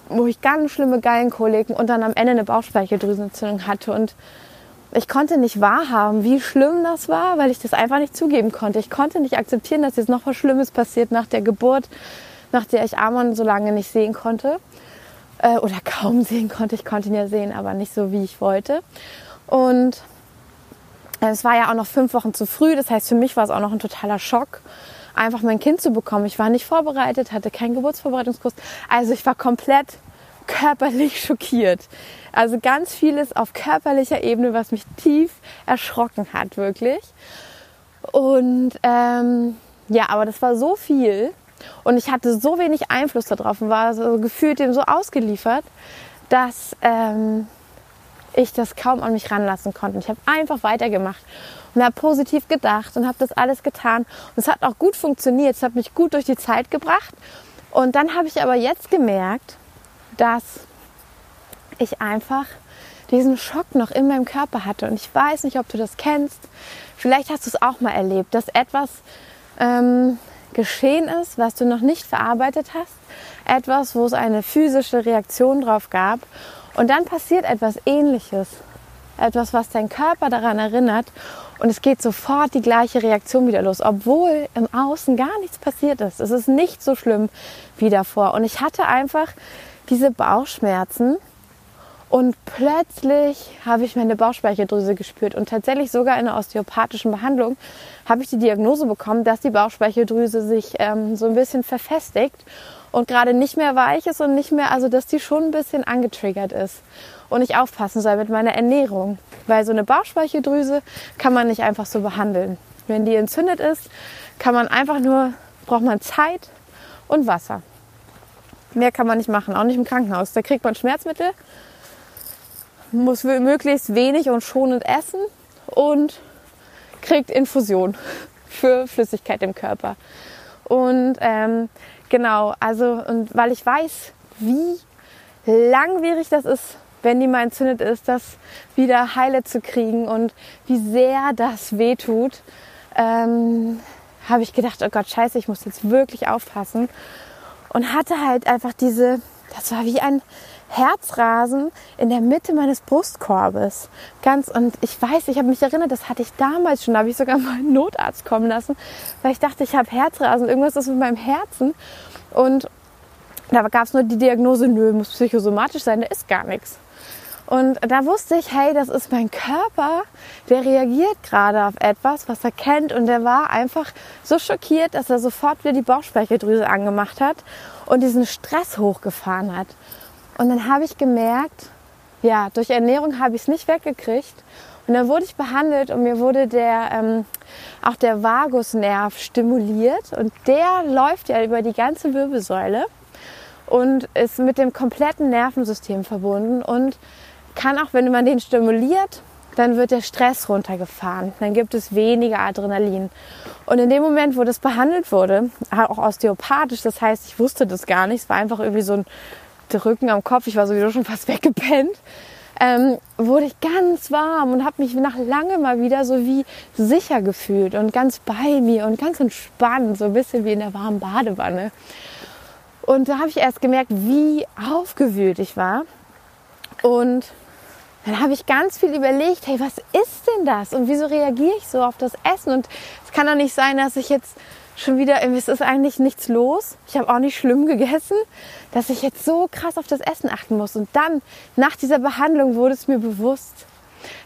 wo ich ganz schlimme Gallenkoliken und dann am Ende eine Bauchspeicheldrüsenentzündung hatte und ich konnte nicht wahrhaben, wie schlimm das war, weil ich das einfach nicht zugeben konnte. Ich konnte nicht akzeptieren, dass jetzt noch was Schlimmes passiert nach der Geburt, nach der ich Amon so lange nicht sehen konnte äh, oder kaum sehen konnte. Ich konnte ihn ja sehen, aber nicht so, wie ich wollte. Und es war ja auch noch fünf Wochen zu früh. Das heißt, für mich war es auch noch ein totaler Schock, einfach mein Kind zu bekommen. Ich war nicht vorbereitet, hatte keinen Geburtsvorbereitungskurs. Also ich war komplett körperlich schockiert. Also ganz vieles auf körperlicher Ebene, was mich tief erschrocken hat, wirklich. Und ähm, ja, aber das war so viel und ich hatte so wenig Einfluss darauf und war so gefühlt dem so ausgeliefert, dass ähm, ich das kaum an mich ranlassen konnte. Ich habe einfach weitergemacht und habe positiv gedacht und habe das alles getan. Und es hat auch gut funktioniert. Es hat mich gut durch die Zeit gebracht. Und dann habe ich aber jetzt gemerkt, dass ich einfach diesen Schock noch in meinem Körper hatte. Und ich weiß nicht, ob du das kennst. Vielleicht hast du es auch mal erlebt, dass etwas ähm, geschehen ist, was du noch nicht verarbeitet hast. Etwas, wo es eine physische Reaktion drauf gab. Und dann passiert etwas Ähnliches. Etwas, was dein Körper daran erinnert. Und es geht sofort die gleiche Reaktion wieder los, obwohl im Außen gar nichts passiert ist. Es ist nicht so schlimm wie davor. Und ich hatte einfach diese Bauchschmerzen und plötzlich habe ich meine Bauchspeicheldrüse gespürt und tatsächlich sogar in einer osteopathischen Behandlung habe ich die Diagnose bekommen, dass die Bauchspeicheldrüse sich ähm, so ein bisschen verfestigt und gerade nicht mehr weich ist und nicht mehr, also dass die schon ein bisschen angetriggert ist und ich aufpassen soll mit meiner Ernährung, weil so eine Bauchspeicheldrüse kann man nicht einfach so behandeln. Wenn die entzündet ist, kann man einfach nur, braucht man Zeit und Wasser. Mehr kann man nicht machen, auch nicht im Krankenhaus. Da kriegt man Schmerzmittel muss möglichst wenig und schonend essen und kriegt Infusion für Flüssigkeit im Körper. Und ähm, genau, also und weil ich weiß, wie langwierig das ist, wenn die mal entzündet ist, das wieder heile zu kriegen und wie sehr das wehtut, ähm, habe ich gedacht, oh Gott, scheiße, ich muss jetzt wirklich aufpassen. Und hatte halt einfach diese, das war wie ein Herzrasen in der Mitte meines Brustkorbes. Ganz und ich weiß, ich habe mich erinnert, das hatte ich damals schon, da habe ich sogar mal einen Notarzt kommen lassen, weil ich dachte, ich habe Herzrasen, irgendwas ist mit meinem Herzen und da gab es nur die Diagnose, nö, muss psychosomatisch sein, da ist gar nichts. Und da wusste ich, hey, das ist mein Körper, der reagiert gerade auf etwas, was er kennt. Und der war einfach so schockiert, dass er sofort wieder die Bauchspeicheldrüse angemacht hat und diesen Stress hochgefahren hat. Und dann habe ich gemerkt, ja, durch Ernährung habe ich es nicht weggekriegt. Und dann wurde ich behandelt und mir wurde der, ähm, auch der Vagusnerv stimuliert. Und der läuft ja über die ganze Wirbelsäule und ist mit dem kompletten Nervensystem verbunden und kann auch, wenn man den stimuliert, dann wird der Stress runtergefahren. Dann gibt es weniger Adrenalin. Und in dem Moment, wo das behandelt wurde, auch osteopathisch, das heißt, ich wusste das gar nicht, es war einfach irgendwie so ein der Rücken am Kopf, ich war sowieso schon fast weggepennt, ähm, wurde ich ganz warm und habe mich nach lange mal wieder so wie sicher gefühlt und ganz bei mir und ganz entspannt, so ein bisschen wie in der warmen Badewanne. Und da habe ich erst gemerkt, wie aufgewühlt ich war. Und dann habe ich ganz viel überlegt, hey, was ist denn das? Und wieso reagiere ich so auf das Essen? Und es kann doch nicht sein, dass ich jetzt schon wieder, es ist eigentlich nichts los. Ich habe auch nicht schlimm gegessen, dass ich jetzt so krass auf das Essen achten muss. Und dann, nach dieser Behandlung, wurde es mir bewusst.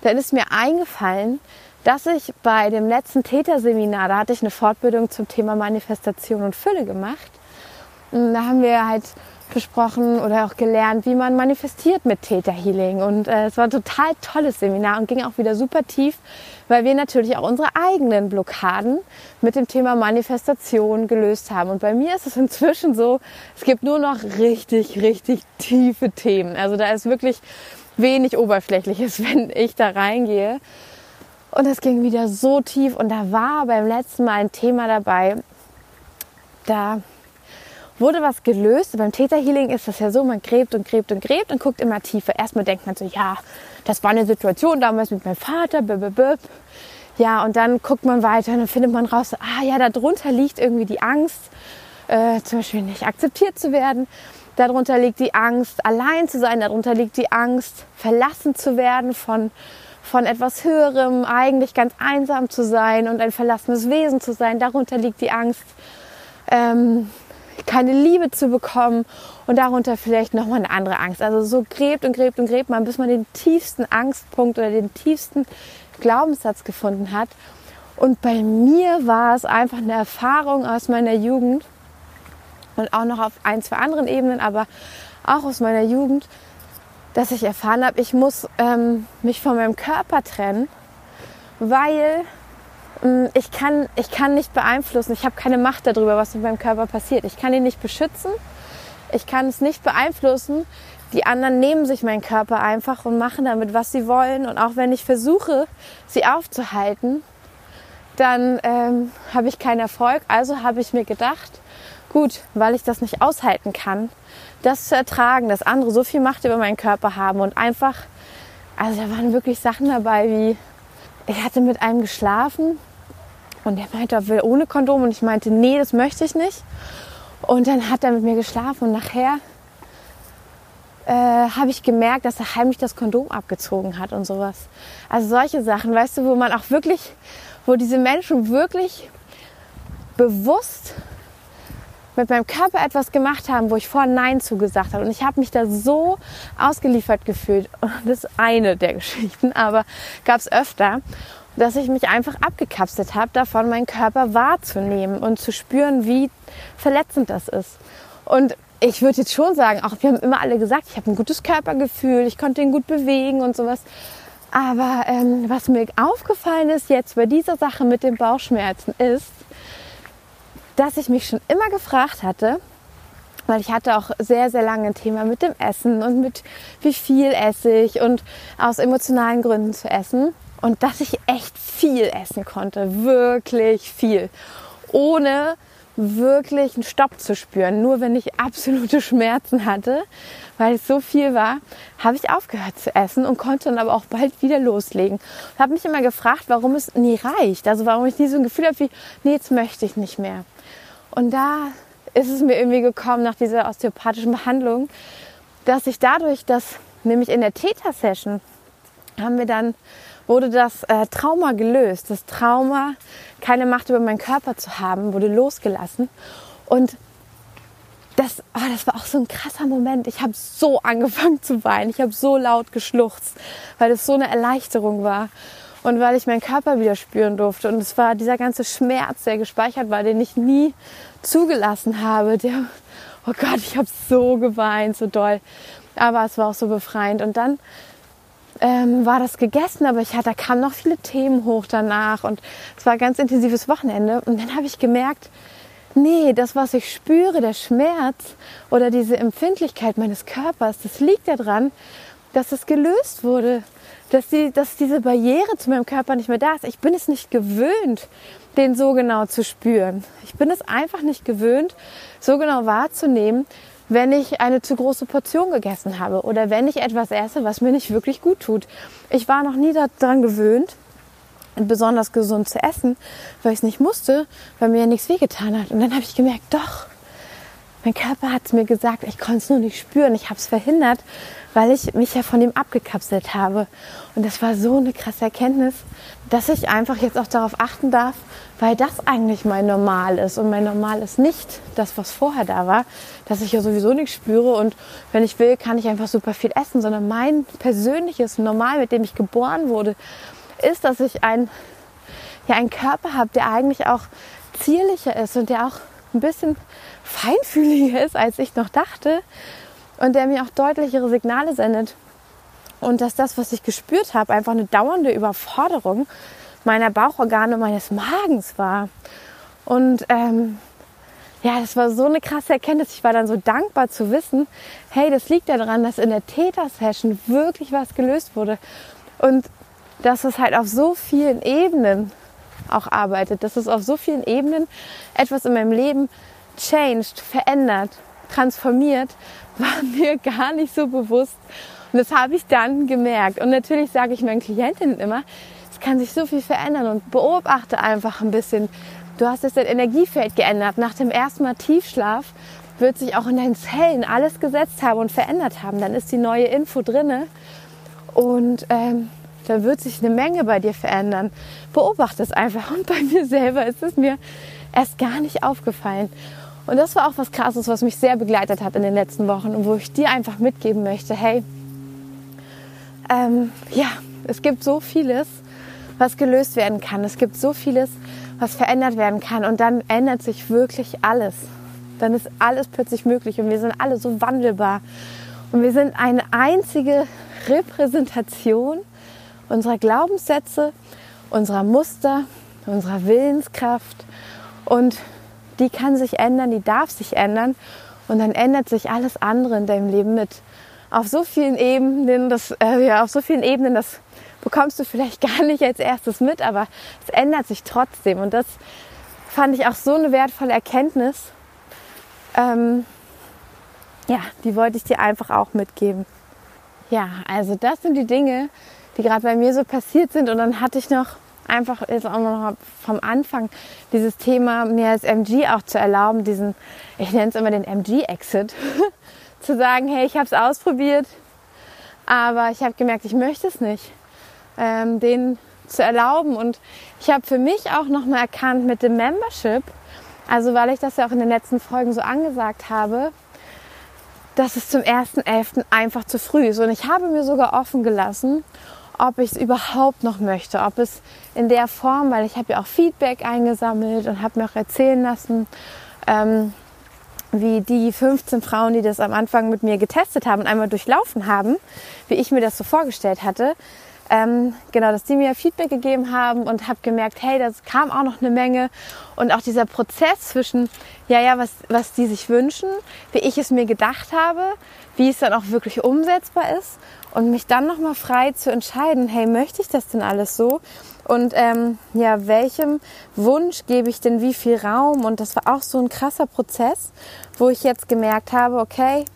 Dann ist mir eingefallen, dass ich bei dem letzten Täterseminar, da hatte ich eine Fortbildung zum Thema Manifestation und Fülle gemacht. Und da haben wir halt besprochen oder auch gelernt, wie man manifestiert mit Theta Healing. Und äh, es war ein total tolles Seminar und ging auch wieder super tief, weil wir natürlich auch unsere eigenen Blockaden mit dem Thema Manifestation gelöst haben. Und bei mir ist es inzwischen so, es gibt nur noch richtig, richtig tiefe Themen. Also da ist wirklich wenig Oberflächliches, wenn ich da reingehe. Und es ging wieder so tief und da war beim letzten Mal ein Thema dabei, da wurde was gelöst. Beim Täterhealing ist das ja so, man gräbt und gräbt und gräbt und guckt immer tiefer. Erstmal denkt man so, ja, das war eine Situation damals mit meinem Vater, blablabla. Ja, und dann guckt man weiter und dann findet man raus, ah ja, darunter liegt irgendwie die Angst, äh, zum Beispiel nicht akzeptiert zu werden. Darunter liegt die Angst, allein zu sein. Darunter liegt die Angst, verlassen zu werden von, von etwas Höherem, eigentlich ganz einsam zu sein und ein verlassenes Wesen zu sein. Darunter liegt die Angst, ähm, keine Liebe zu bekommen und darunter vielleicht nochmal eine andere Angst. Also so gräbt und gräbt und gräbt man, bis man den tiefsten Angstpunkt oder den tiefsten Glaubenssatz gefunden hat. Und bei mir war es einfach eine Erfahrung aus meiner Jugend und auch noch auf ein, zwei anderen Ebenen, aber auch aus meiner Jugend, dass ich erfahren habe, ich muss ähm, mich von meinem Körper trennen, weil ich, kann, ich kann nicht beeinflussen, ich habe keine Macht darüber, was mit meinem Körper passiert. Ich kann ihn nicht beschützen, ich kann es nicht beeinflussen. Die anderen nehmen sich meinen Körper einfach und machen damit, was sie wollen. Und auch wenn ich versuche, sie aufzuhalten, dann ähm, habe ich keinen Erfolg. Also habe ich mir gedacht, gut, weil ich das nicht aushalten kann, das zu ertragen, dass andere so viel Macht über meinen Körper haben und einfach, also da waren wirklich Sachen dabei wie, ich hatte mit einem geschlafen und der meinte, er will ohne Kondom und ich meinte, nee, das möchte ich nicht. Und dann hat er mit mir geschlafen und nachher äh, habe ich gemerkt, dass er heimlich das Kondom abgezogen hat und sowas. Also solche Sachen, weißt du, wo man auch wirklich, wo diese Menschen wirklich bewusst mit meinem Körper etwas gemacht haben, wo ich vorher Nein zugesagt habe. Und ich habe mich da so ausgeliefert gefühlt. Und das ist eine der Geschichten, aber gab es öfter, dass ich mich einfach abgekapselt habe, davon meinen Körper wahrzunehmen und zu spüren, wie verletzend das ist. Und ich würde jetzt schon sagen, auch wir haben immer alle gesagt, ich habe ein gutes Körpergefühl, ich konnte ihn gut bewegen und sowas. Aber ähm, was mir aufgefallen ist jetzt bei dieser Sache mit den Bauchschmerzen ist, dass ich mich schon immer gefragt hatte, weil ich hatte auch sehr, sehr lange ein Thema mit dem Essen und mit wie viel esse ich und aus emotionalen Gründen zu essen. Und dass ich echt viel essen konnte, wirklich viel, ohne wirklich einen Stopp zu spüren. Nur wenn ich absolute Schmerzen hatte, weil es so viel war, habe ich aufgehört zu essen und konnte dann aber auch bald wieder loslegen. Ich habe mich immer gefragt, warum es nie reicht. Also warum ich nie so ein Gefühl habe wie, nee, jetzt möchte ich nicht mehr. Und da ist es mir irgendwie gekommen nach dieser osteopathischen Behandlung, dass ich dadurch, dass nämlich in der Theta-Session haben wir dann wurde das äh, Trauma gelöst. Das Trauma, keine Macht über meinen Körper zu haben, wurde losgelassen. Und das, oh, das war auch so ein krasser Moment. Ich habe so angefangen zu weinen. Ich habe so laut geschluchzt, weil es so eine Erleichterung war und weil ich meinen Körper wieder spüren durfte. Und es war dieser ganze Schmerz, der gespeichert war, den ich nie zugelassen habe. Der, oh Gott, ich habe so geweint, so doll. Aber es war auch so befreiend. Und dann ähm, war das gegessen, aber ich hatte, da kamen noch viele Themen hoch danach und es war ein ganz intensives Wochenende. Und dann habe ich gemerkt, nee, das, was ich spüre, der Schmerz oder diese Empfindlichkeit meines Körpers, das liegt daran, dass es gelöst wurde dass, die, dass diese Barriere zu meinem Körper nicht mehr da ist. Ich bin es nicht gewöhnt, den so genau zu spüren. Ich bin es einfach nicht gewöhnt, so genau wahrzunehmen, wenn ich eine zu große Portion gegessen habe oder wenn ich etwas esse, was mir nicht wirklich gut tut. Ich war noch nie daran gewöhnt, besonders gesund zu essen, weil ich es nicht musste, weil mir ja nichts wehgetan hat. Und dann habe ich gemerkt, doch, mein Körper hat es mir gesagt, ich konnte es nur nicht spüren. Ich habe es verhindert, weil ich mich ja von ihm abgekapselt habe. Und das war so eine krasse Erkenntnis, dass ich einfach jetzt auch darauf achten darf, weil das eigentlich mein Normal ist. Und mein Normal ist nicht das, was vorher da war, dass ich ja sowieso nichts spüre. Und wenn ich will, kann ich einfach super viel essen, sondern mein persönliches Normal, mit dem ich geboren wurde, ist, dass ich ein, ja, einen Körper habe, der eigentlich auch zierlicher ist und der auch ein bisschen feinfühliger ist, als ich noch dachte und der mir auch deutlichere Signale sendet. Und dass das, was ich gespürt habe, einfach eine dauernde Überforderung meiner Bauchorgane meines Magens war. Und ähm, ja, das war so eine krasse Erkenntnis. Ich war dann so dankbar zu wissen, hey, das liegt daran, dass in der Täter-Session wirklich was gelöst wurde. Und dass es halt auf so vielen Ebenen auch arbeitet, dass es auf so vielen Ebenen etwas in meinem Leben changed, verändert, transformiert, war mir gar nicht so bewusst. Und das habe ich dann gemerkt. Und natürlich sage ich meinen Klientinnen immer, kann sich so viel verändern und beobachte einfach ein bisschen. Du hast jetzt dein Energiefeld geändert. Nach dem ersten Mal Tiefschlaf wird sich auch in deinen Zellen alles gesetzt haben und verändert haben. Dann ist die neue Info drinne und ähm, da wird sich eine Menge bei dir verändern. Beobachte es einfach. Und bei mir selber ist es mir erst gar nicht aufgefallen. Und das war auch was Krasses, was mich sehr begleitet hat in den letzten Wochen und wo ich dir einfach mitgeben möchte, hey, ähm, ja, es gibt so vieles, was gelöst werden kann. Es gibt so vieles, was verändert werden kann. Und dann ändert sich wirklich alles. Dann ist alles plötzlich möglich und wir sind alle so wandelbar. Und wir sind eine einzige Repräsentation unserer Glaubenssätze, unserer Muster, unserer Willenskraft. Und die kann sich ändern, die darf sich ändern. Und dann ändert sich alles andere in deinem Leben mit. Auf so vielen Ebenen, das, äh, ja, auf so vielen Ebenen, das bekommst du vielleicht gar nicht als erstes mit, aber es ändert sich trotzdem. Und das fand ich auch so eine wertvolle Erkenntnis. Ähm, ja, die wollte ich dir einfach auch mitgeben. Ja, also das sind die Dinge, die gerade bei mir so passiert sind. Und dann hatte ich noch einfach jetzt auch noch vom Anfang dieses Thema, mir als MG auch zu erlauben, diesen, ich nenne es immer den MG-Exit, zu sagen, hey, ich habe es ausprobiert, aber ich habe gemerkt, ich möchte es nicht, ähm, den zu erlauben. Und ich habe für mich auch nochmal erkannt mit dem Membership, also weil ich das ja auch in den letzten Folgen so angesagt habe, dass es zum 1.11. einfach zu früh ist. Und ich habe mir sogar offen gelassen, ob ich es überhaupt noch möchte, ob es in der Form, weil ich habe ja auch Feedback eingesammelt und habe mir auch erzählen lassen, ähm, wie die 15 Frauen, die das am Anfang mit mir getestet haben und einmal durchlaufen haben, wie ich mir das so vorgestellt hatte, ähm, genau, dass die mir Feedback gegeben haben und habe gemerkt, hey, das kam auch noch eine Menge und auch dieser Prozess zwischen, ja, ja, was, was die sich wünschen, wie ich es mir gedacht habe, wie es dann auch wirklich umsetzbar ist und mich dann nochmal frei zu entscheiden, hey, möchte ich das denn alles so? Und ähm, ja, welchem Wunsch gebe ich denn wie viel Raum? Und das war auch so ein krasser Prozess, wo ich jetzt gemerkt habe, okay,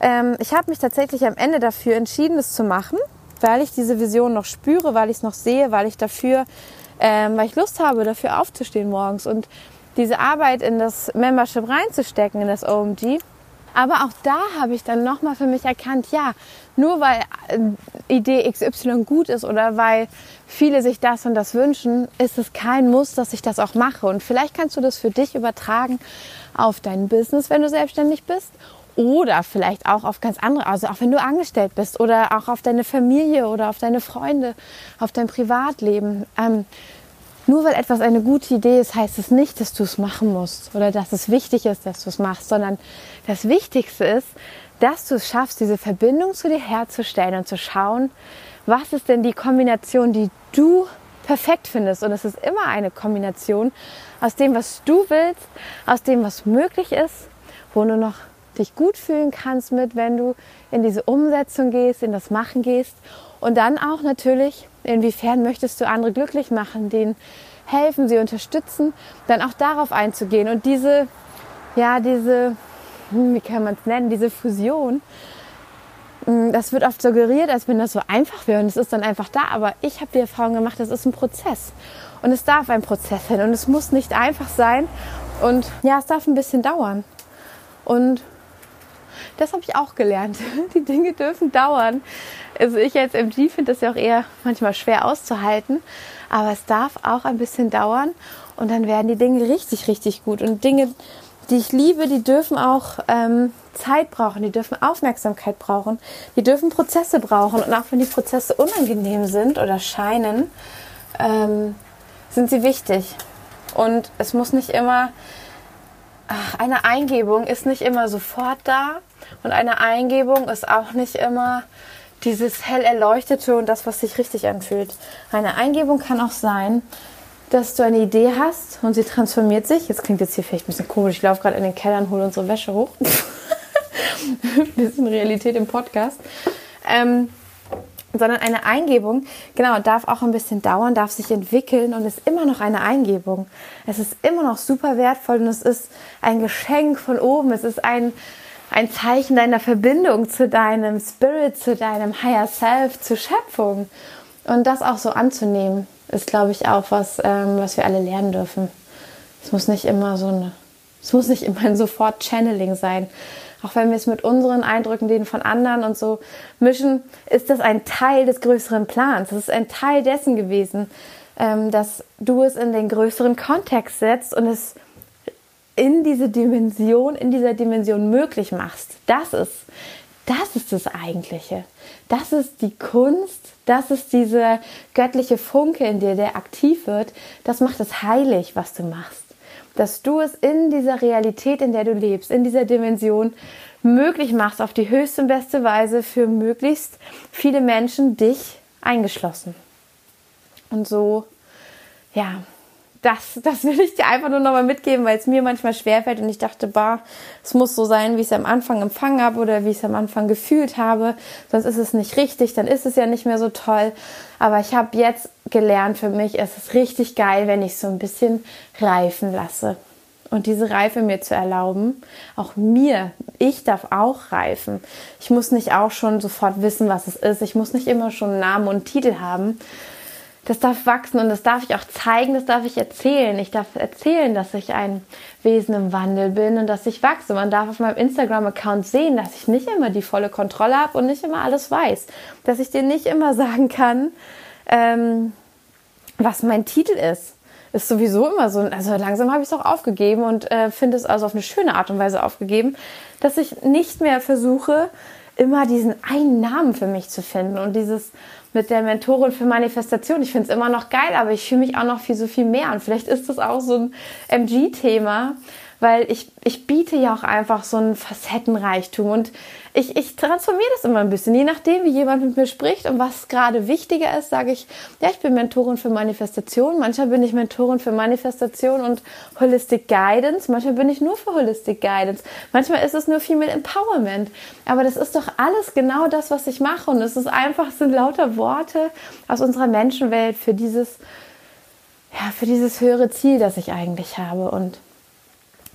ähm, ich habe mich tatsächlich am Ende dafür entschieden, das zu machen, weil ich diese Vision noch spüre, weil ich es noch sehe, weil ich dafür, ähm, weil ich Lust habe, dafür aufzustehen morgens und diese Arbeit in das Membership reinzustecken, in das OMG. Aber auch da habe ich dann nochmal für mich erkannt, ja, nur weil äh, Idee XY gut ist oder weil viele sich das und das wünschen, ist es kein Muss, dass ich das auch mache. Und vielleicht kannst du das für dich übertragen auf dein Business, wenn du selbstständig bist. Oder vielleicht auch auf ganz andere, also auch wenn du angestellt bist oder auch auf deine Familie oder auf deine Freunde, auf dein Privatleben. Ähm, nur weil etwas eine gute Idee ist, heißt es nicht, dass du es machen musst oder dass es wichtig ist, dass du es machst, sondern das Wichtigste ist, dass du es schaffst, diese Verbindung zu dir herzustellen und zu schauen, was ist denn die Kombination, die du perfekt findest. Und es ist immer eine Kombination aus dem, was du willst, aus dem, was möglich ist, wo du noch dich gut fühlen kannst mit, wenn du in diese Umsetzung gehst, in das Machen gehst. Und dann auch natürlich, inwiefern möchtest du andere glücklich machen, denen helfen, sie unterstützen, dann auch darauf einzugehen und diese, ja, diese hm, wie kann man es nennen, diese Fusion, hm, das wird oft suggeriert, als wenn das so einfach wäre und es ist dann einfach da. Aber ich habe die Erfahrung gemacht, das ist ein Prozess. Und es darf ein Prozess sein und es muss nicht einfach sein. Und ja, es darf ein bisschen dauern. Und das habe ich auch gelernt. Die Dinge dürfen dauern. Also ich als MG finde das ja auch eher manchmal schwer auszuhalten. Aber es darf auch ein bisschen dauern und dann werden die Dinge richtig, richtig gut. Und Dinge, die ich liebe, die dürfen auch ähm, Zeit brauchen, die dürfen Aufmerksamkeit brauchen, die dürfen Prozesse brauchen. Und auch wenn die Prozesse unangenehm sind oder scheinen, ähm, sind sie wichtig. Und es muss nicht immer, ach, eine Eingebung ist nicht immer sofort da. Und eine Eingebung ist auch nicht immer dieses hell erleuchtete und das, was sich richtig anfühlt. Eine Eingebung kann auch sein, dass du eine Idee hast und sie transformiert sich. Jetzt klingt jetzt hier vielleicht ein bisschen komisch. Ich laufe gerade in den Keller und hole unsere Wäsche hoch. bisschen Realität im Podcast. Ähm, sondern eine Eingebung, genau, darf auch ein bisschen dauern, darf sich entwickeln und ist immer noch eine Eingebung. Es ist immer noch super wertvoll und es ist ein Geschenk von oben. Es ist ein, ein Zeichen deiner Verbindung zu deinem Spirit, zu deinem Higher Self, zur Schöpfung. Und das auch so anzunehmen, ist, glaube ich, auch was, ähm, was wir alle lernen dürfen. Es muss nicht immer so eine, es muss nicht immer ein sofort Channeling sein auch wenn wir es mit unseren Eindrücken, denen von anderen und so mischen, ist das ein Teil des größeren Plans. Das ist ein Teil dessen gewesen, ähm, dass du es in den größeren Kontext setzt und es in diese Dimension, in dieser Dimension möglich machst. Das ist, das ist das Eigentliche. Das ist die Kunst, das ist dieser göttliche Funke in dir, der aktiv wird. Das macht es heilig, was du machst dass du es in dieser Realität, in der du lebst, in dieser Dimension möglich machst, auf die höchste und beste Weise für möglichst viele Menschen, dich eingeschlossen. Und so, ja, das, das will ich dir einfach nur nochmal mitgeben, weil es mir manchmal schwerfällt und ich dachte, bah, es muss so sein, wie ich es am Anfang empfangen habe oder wie ich es am Anfang gefühlt habe. Sonst ist es nicht richtig, dann ist es ja nicht mehr so toll. Aber ich habe jetzt gelernt für mich, es ist richtig geil, wenn ich es so ein bisschen reifen lasse. Und diese Reife mir zu erlauben, auch mir, ich darf auch reifen. Ich muss nicht auch schon sofort wissen, was es ist. Ich muss nicht immer schon Namen und Titel haben, das darf wachsen und das darf ich auch zeigen, das darf ich erzählen. Ich darf erzählen, dass ich ein Wesen im Wandel bin und dass ich wachse. Man darf auf meinem Instagram-Account sehen, dass ich nicht immer die volle Kontrolle habe und nicht immer alles weiß. Dass ich dir nicht immer sagen kann, ähm, was mein Titel ist. Ist sowieso immer so. Also langsam habe ich es auch aufgegeben und äh, finde es also auf eine schöne Art und Weise aufgegeben, dass ich nicht mehr versuche, immer diesen einen Namen für mich zu finden und dieses mit der Mentorin für Manifestation. Ich finde es immer noch geil, aber ich fühle mich auch noch viel so viel mehr. Und vielleicht ist das auch so ein MG-Thema, weil ich, ich biete ja auch einfach so einen Facettenreichtum und ich, ich transformiere das immer ein bisschen. Je nachdem, wie jemand mit mir spricht und was gerade wichtiger ist, sage ich, ja, ich bin Mentorin für Manifestation. Manchmal bin ich Mentorin für Manifestation und Holistic Guidance. Manchmal bin ich nur für Holistic Guidance. Manchmal ist es nur Female Empowerment. Aber das ist doch alles genau das, was ich mache. Und es ist einfach, sind lauter Worte aus unserer Menschenwelt für dieses, ja, für dieses höhere Ziel, das ich eigentlich habe. Und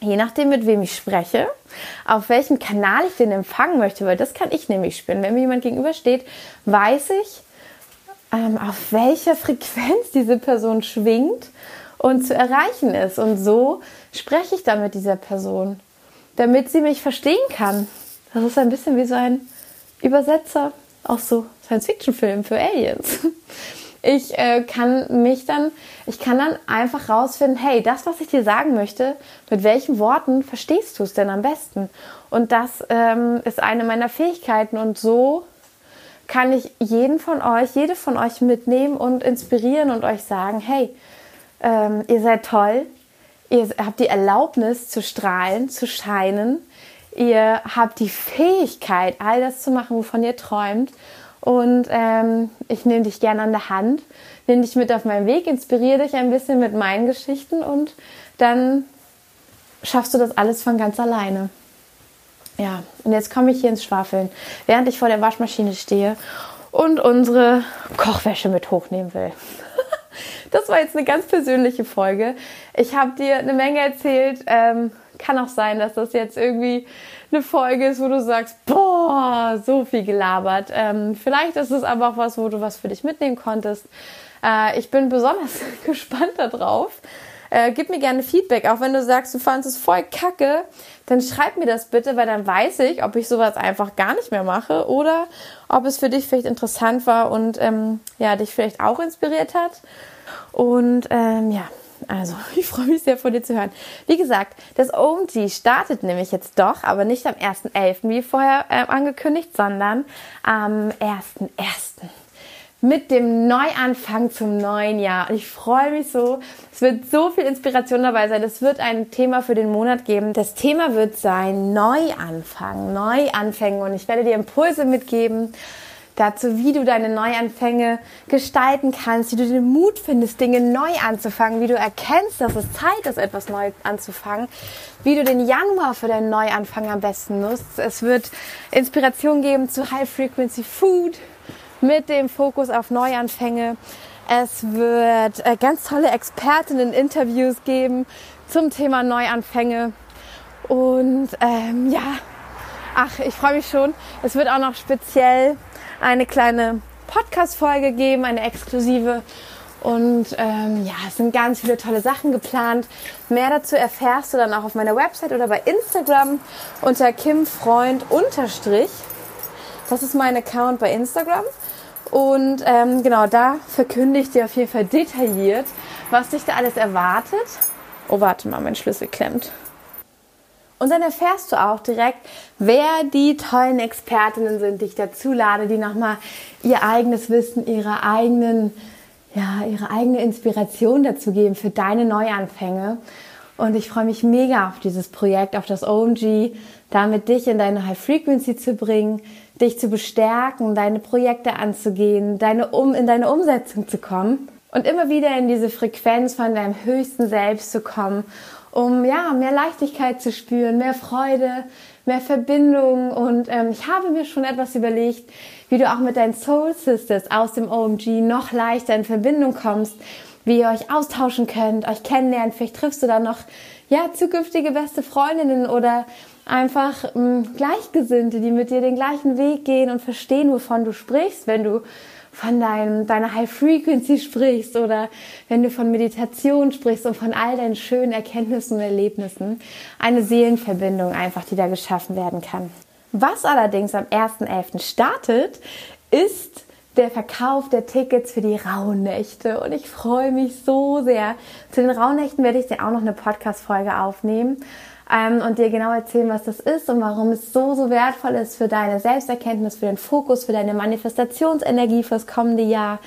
je nachdem, mit wem ich spreche, auf welchem Kanal ich den empfangen möchte, weil das kann ich nämlich spüren. Wenn mir jemand gegenübersteht, weiß ich, ähm, auf welcher Frequenz diese Person schwingt und zu erreichen ist. Und so spreche ich dann mit dieser Person, damit sie mich verstehen kann. Das ist ein bisschen wie so ein Übersetzer aus so Science-Fiction-Filmen für Aliens. Ich äh, kann mich dann, ich kann dann einfach rausfinden, hey, das, was ich dir sagen möchte, mit welchen Worten verstehst du es denn am besten? Und das ähm, ist eine meiner Fähigkeiten und so kann ich jeden von euch, jede von euch mitnehmen und inspirieren und euch sagen, hey, ähm, ihr seid toll, ihr habt die Erlaubnis zu strahlen, zu scheinen, ihr habt die Fähigkeit, all das zu machen, wovon ihr träumt und ähm, ich nehme dich gerne an der Hand, nehme dich mit auf meinen Weg, inspiriere dich ein bisschen mit meinen Geschichten und dann schaffst du das alles von ganz alleine. Ja, und jetzt komme ich hier ins Schwafeln, während ich vor der Waschmaschine stehe und unsere Kochwäsche mit hochnehmen will. das war jetzt eine ganz persönliche Folge. Ich habe dir eine Menge erzählt. Ähm, kann auch sein, dass das jetzt irgendwie eine Folge ist, wo du sagst, boah, so viel gelabert. Ähm, vielleicht ist es aber auch was, wo du was für dich mitnehmen konntest. Äh, ich bin besonders gespannt darauf. Äh, gib mir gerne Feedback, auch wenn du sagst, du fandest es voll kacke, dann schreib mir das bitte, weil dann weiß ich, ob ich sowas einfach gar nicht mehr mache oder ob es für dich vielleicht interessant war und ähm, ja, dich vielleicht auch inspiriert hat. Und ähm, ja, also, ich freue mich sehr von dir zu hören. Wie gesagt, das OMG startet nämlich jetzt doch, aber nicht am 1.11., wie vorher äh, angekündigt, sondern am 1.1. Mit dem Neuanfang zum neuen Jahr. Und ich freue mich so. Es wird so viel Inspiration dabei sein. Es wird ein Thema für den Monat geben. Das Thema wird sein Neuanfang, Neuanfänge. Und ich werde dir Impulse mitgeben dazu, wie du deine Neuanfänge gestalten kannst, wie du den Mut findest, Dinge neu anzufangen, wie du erkennst, dass es Zeit ist, etwas neu anzufangen, wie du den Januar für deinen Neuanfang am besten nutzt. Es wird Inspiration geben zu High Frequency Food, mit dem Fokus auf Neuanfänge. Es wird äh, ganz tolle Expertinnen-Interviews geben zum Thema Neuanfänge. Und ähm, ja, ach, ich freue mich schon. Es wird auch noch speziell eine kleine Podcast-Folge geben, eine exklusive. Und ähm, ja, es sind ganz viele tolle Sachen geplant. Mehr dazu erfährst du dann auch auf meiner Website oder bei Instagram unter kimfreund. Das ist mein Account bei Instagram. Und ähm, genau, da verkündige ich dir auf jeden Fall detailliert, was dich da alles erwartet. Oh, warte mal, mein Schlüssel klemmt. Und dann erfährst du auch direkt, wer die tollen Expertinnen sind, die ich dazu lade, die nochmal ihr eigenes Wissen, ihre eigenen, ja, ihre eigene Inspiration dazu geben für deine Neuanfänge. Und ich freue mich mega auf dieses Projekt, auf das OMG, damit dich in deine High Frequency zu bringen, dich zu bestärken, deine Projekte anzugehen, deine um, in deine Umsetzung zu kommen und immer wieder in diese Frequenz von deinem höchsten Selbst zu kommen, um ja mehr Leichtigkeit zu spüren, mehr Freude, mehr Verbindung und ähm, ich habe mir schon etwas überlegt, wie du auch mit deinen Soul Sisters aus dem OMG noch leichter in Verbindung kommst, wie ihr euch austauschen könnt, euch kennenlernen. Vielleicht triffst du dann noch ja zukünftige beste Freundinnen oder einfach ähm, Gleichgesinnte, die mit dir den gleichen Weg gehen und verstehen, wovon du sprichst, wenn du von deinem, deiner High Frequency sprichst oder wenn du von Meditation sprichst und von all deinen schönen Erkenntnissen und Erlebnissen. Eine Seelenverbindung einfach, die da geschaffen werden kann. Was allerdings am 1.11. startet, ist der Verkauf der Tickets für die Rauhnächte. Und ich freue mich so sehr. Zu den Rauhnächten werde ich dir auch noch eine Podcast-Folge aufnehmen ähm, und dir genau erzählen, was das ist und warum es so, so wertvoll ist für deine Selbsterkenntnis, für den Fokus, für deine Manifestationsenergie fürs kommende Jahr,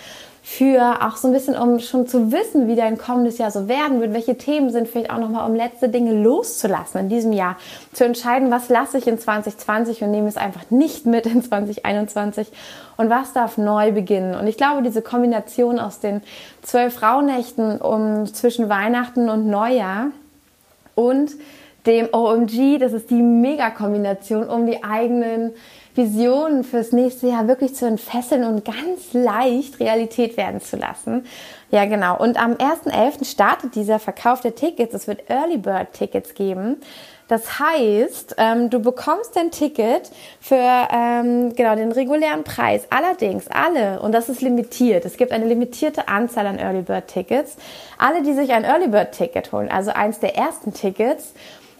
für auch so ein bisschen, um schon zu wissen, wie dein kommendes Jahr so werden wird, welche Themen sind vielleicht auch nochmal, um letzte Dinge loszulassen in diesem Jahr, zu entscheiden, was lasse ich in 2020 und nehme es einfach nicht mit in 2021 und was darf neu beginnen. Und ich glaube, diese Kombination aus den zwölf Rauhnächten um zwischen Weihnachten und Neujahr und dem OMG, das ist die Mega-Kombination, um die eigenen Visionen fürs nächste Jahr wirklich zu entfesseln und ganz leicht Realität werden zu lassen. Ja, genau. Und am 1.11. startet dieser Verkauf der Tickets. Es wird Early Bird Tickets geben. Das heißt, ähm, du bekommst dein Ticket für ähm, genau den regulären Preis. Allerdings alle, und das ist limitiert. Es gibt eine limitierte Anzahl an Early Bird Tickets. Alle, die sich ein Early Bird Ticket holen, also eins der ersten Tickets,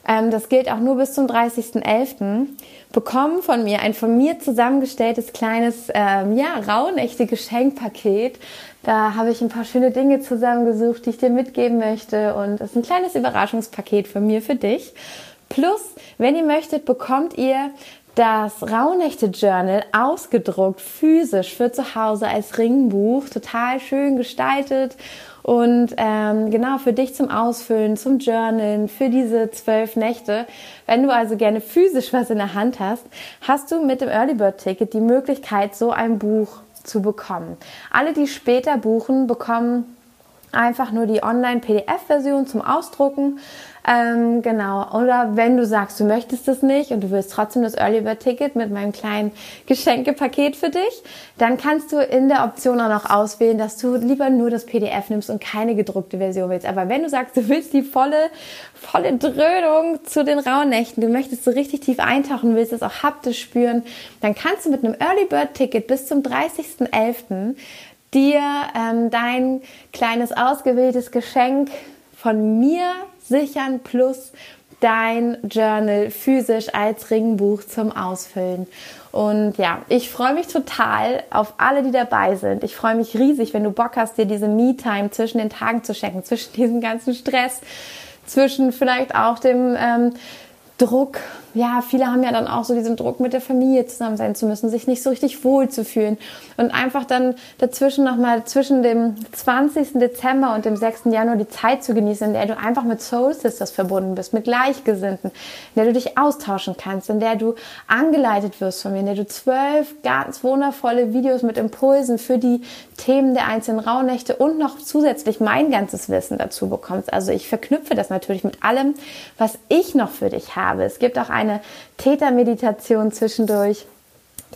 ähm, das gilt auch nur bis zum 30.11., bekommen von mir ein von mir zusammengestelltes kleines, ähm, ja, raunechte Geschenkpaket. Da habe ich ein paar schöne Dinge zusammengesucht, die ich dir mitgeben möchte. Und es ist ein kleines Überraschungspaket von mir für dich. Plus, wenn ihr möchtet, bekommt ihr das Rauhnächte Journal ausgedruckt, physisch für zu Hause als Ringbuch, total schön gestaltet und ähm, genau für dich zum Ausfüllen, zum Journalen, für diese zwölf Nächte. Wenn du also gerne physisch was in der Hand hast, hast du mit dem Early Bird Ticket die Möglichkeit, so ein Buch zu bekommen. Alle, die später buchen, bekommen einfach nur die Online-PDF-Version zum Ausdrucken. Ähm, genau. Oder wenn du sagst, du möchtest es nicht und du willst trotzdem das Early Bird Ticket mit meinem kleinen Geschenkepaket für dich, dann kannst du in der Option auch noch auswählen, dass du lieber nur das PDF nimmst und keine gedruckte Version willst. Aber wenn du sagst, du willst die volle, volle Dröhnung zu den Rauhnächten, du möchtest so richtig tief eintauchen, willst es auch haptisch spüren, dann kannst du mit einem Early Bird Ticket bis zum 30.11 dir ähm, dein kleines ausgewähltes Geschenk von mir sichern plus dein Journal physisch als Ringbuch zum Ausfüllen. Und ja, ich freue mich total auf alle, die dabei sind. Ich freue mich riesig, wenn du Bock hast, dir diese Me-Time zwischen den Tagen zu schenken, zwischen diesem ganzen Stress, zwischen vielleicht auch dem ähm, Druck. Ja, viele haben ja dann auch so diesen Druck, mit der Familie zusammen sein zu müssen, sich nicht so richtig wohl zu fühlen. Und einfach dann dazwischen nochmal zwischen dem 20. Dezember und dem 6. Januar die Zeit zu genießen, in der du einfach mit Soul Sisters verbunden bist, mit Gleichgesinnten, in der du dich austauschen kannst, in der du angeleitet wirst von mir, in der du zwölf ganz wundervolle Videos mit Impulsen für die Themen der einzelnen Rauhnächte und noch zusätzlich mein ganzes Wissen dazu bekommst. Also ich verknüpfe das natürlich mit allem, was ich noch für dich habe. Es gibt auch eine Tätermeditation zwischendurch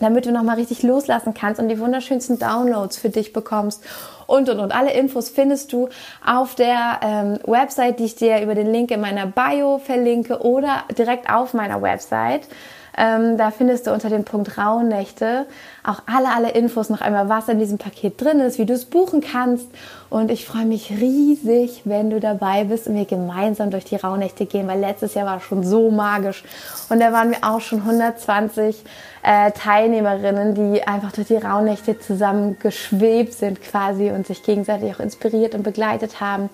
damit du nochmal richtig loslassen kannst und die wunderschönsten Downloads für dich bekommst und und und. Alle Infos findest du auf der ähm, Website, die ich dir über den Link in meiner Bio verlinke oder direkt auf meiner Website. Ähm, da findest du unter dem Punkt Rauhnächte auch alle, alle Infos noch einmal, was in diesem Paket drin ist, wie du es buchen kannst. Und ich freue mich riesig, wenn du dabei bist und wir gemeinsam durch die Rauhnächte gehen, weil letztes Jahr war schon so magisch. Und da waren wir auch schon 120 äh, Teilnehmerinnen, die einfach durch die Rauhnächte zusammen geschwebt sind quasi und sich gegenseitig auch inspiriert und begleitet haben.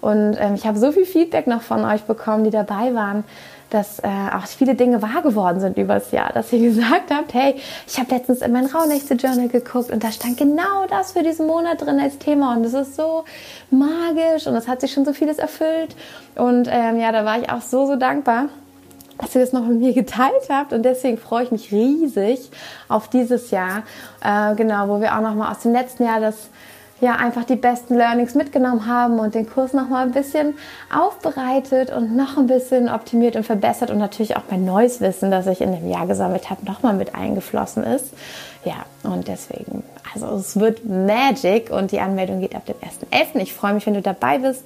Und ähm, ich habe so viel Feedback noch von euch bekommen, die dabei waren dass äh, auch viele Dinge wahr geworden sind übers Jahr, dass ihr gesagt habt, hey, ich habe letztens in mein Rauhnächte-Journal geguckt und da stand genau das für diesen Monat drin als Thema und es ist so magisch und es hat sich schon so vieles erfüllt. Und ähm, ja, da war ich auch so, so dankbar dass ihr das noch mit mir geteilt habt und deswegen freue ich mich riesig auf dieses Jahr, äh, genau, wo wir auch noch mal aus dem letzten Jahr das ja einfach die besten Learnings mitgenommen haben und den Kurs noch mal ein bisschen aufbereitet und noch ein bisschen optimiert und verbessert und natürlich auch mein neues Wissen, das ich in dem Jahr gesammelt habe, noch mal mit eingeflossen ist. Ja, und deswegen, also es wird Magic und die Anmeldung geht ab dem 1.11. Ich freue mich, wenn du dabei bist.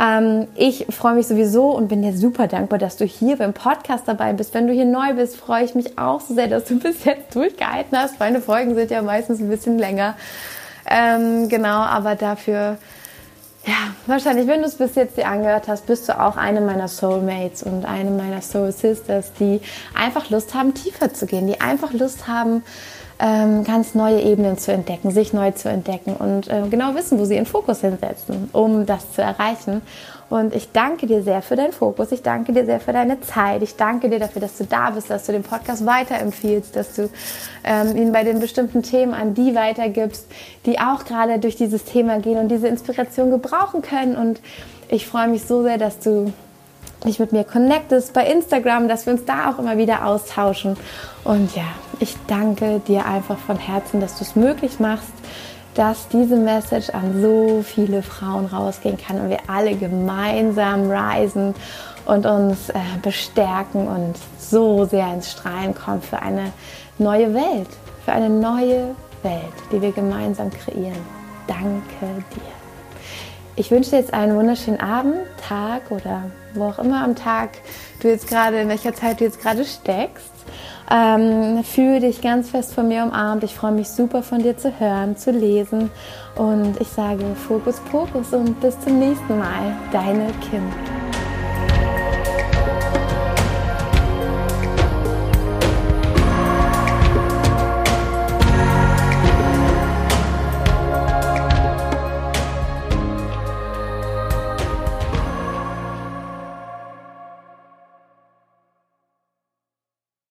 Ähm, ich freue mich sowieso und bin dir super dankbar, dass du hier beim Podcast dabei bist. Wenn du hier neu bist, freue ich mich auch so sehr, dass du bis jetzt durchgehalten hast. Meine Folgen sind ja meistens ein bisschen länger. Ähm, genau, aber dafür, ja, wahrscheinlich, wenn du es bis jetzt dir angehört hast, bist du auch eine meiner Soulmates und eine meiner Soul Sisters, die einfach Lust haben, tiefer zu gehen, die einfach Lust haben, ähm, ganz neue Ebenen zu entdecken, sich neu zu entdecken und äh, genau wissen, wo sie ihren Fokus hinsetzen, um das zu erreichen. Und ich danke dir sehr für deinen Fokus. Ich danke dir sehr für deine Zeit. Ich danke dir dafür, dass du da bist, dass du den Podcast weiterempfiehlst, dass du ähm, ihn bei den bestimmten Themen an die weitergibst, die auch gerade durch dieses Thema gehen und diese Inspiration gebrauchen können. Und ich freue mich so sehr, dass du dich mit mir connectest bei Instagram, dass wir uns da auch immer wieder austauschen. Und ja, ich danke dir einfach von Herzen, dass du es möglich machst, dass diese Message an so viele Frauen rausgehen kann und wir alle gemeinsam reisen und uns äh, bestärken und so sehr ins Strahlen kommen für eine neue Welt, für eine neue Welt, die wir gemeinsam kreieren. Danke dir. Ich wünsche dir jetzt einen wunderschönen Abend, Tag oder wo auch immer am Tag du jetzt gerade, in welcher Zeit du jetzt gerade steckst. Ähm, fühle dich ganz fest von mir umarmt. Ich freue mich super von dir zu hören, zu lesen. Und ich sage Fokus, Fokus und bis zum nächsten Mal. Deine Kim.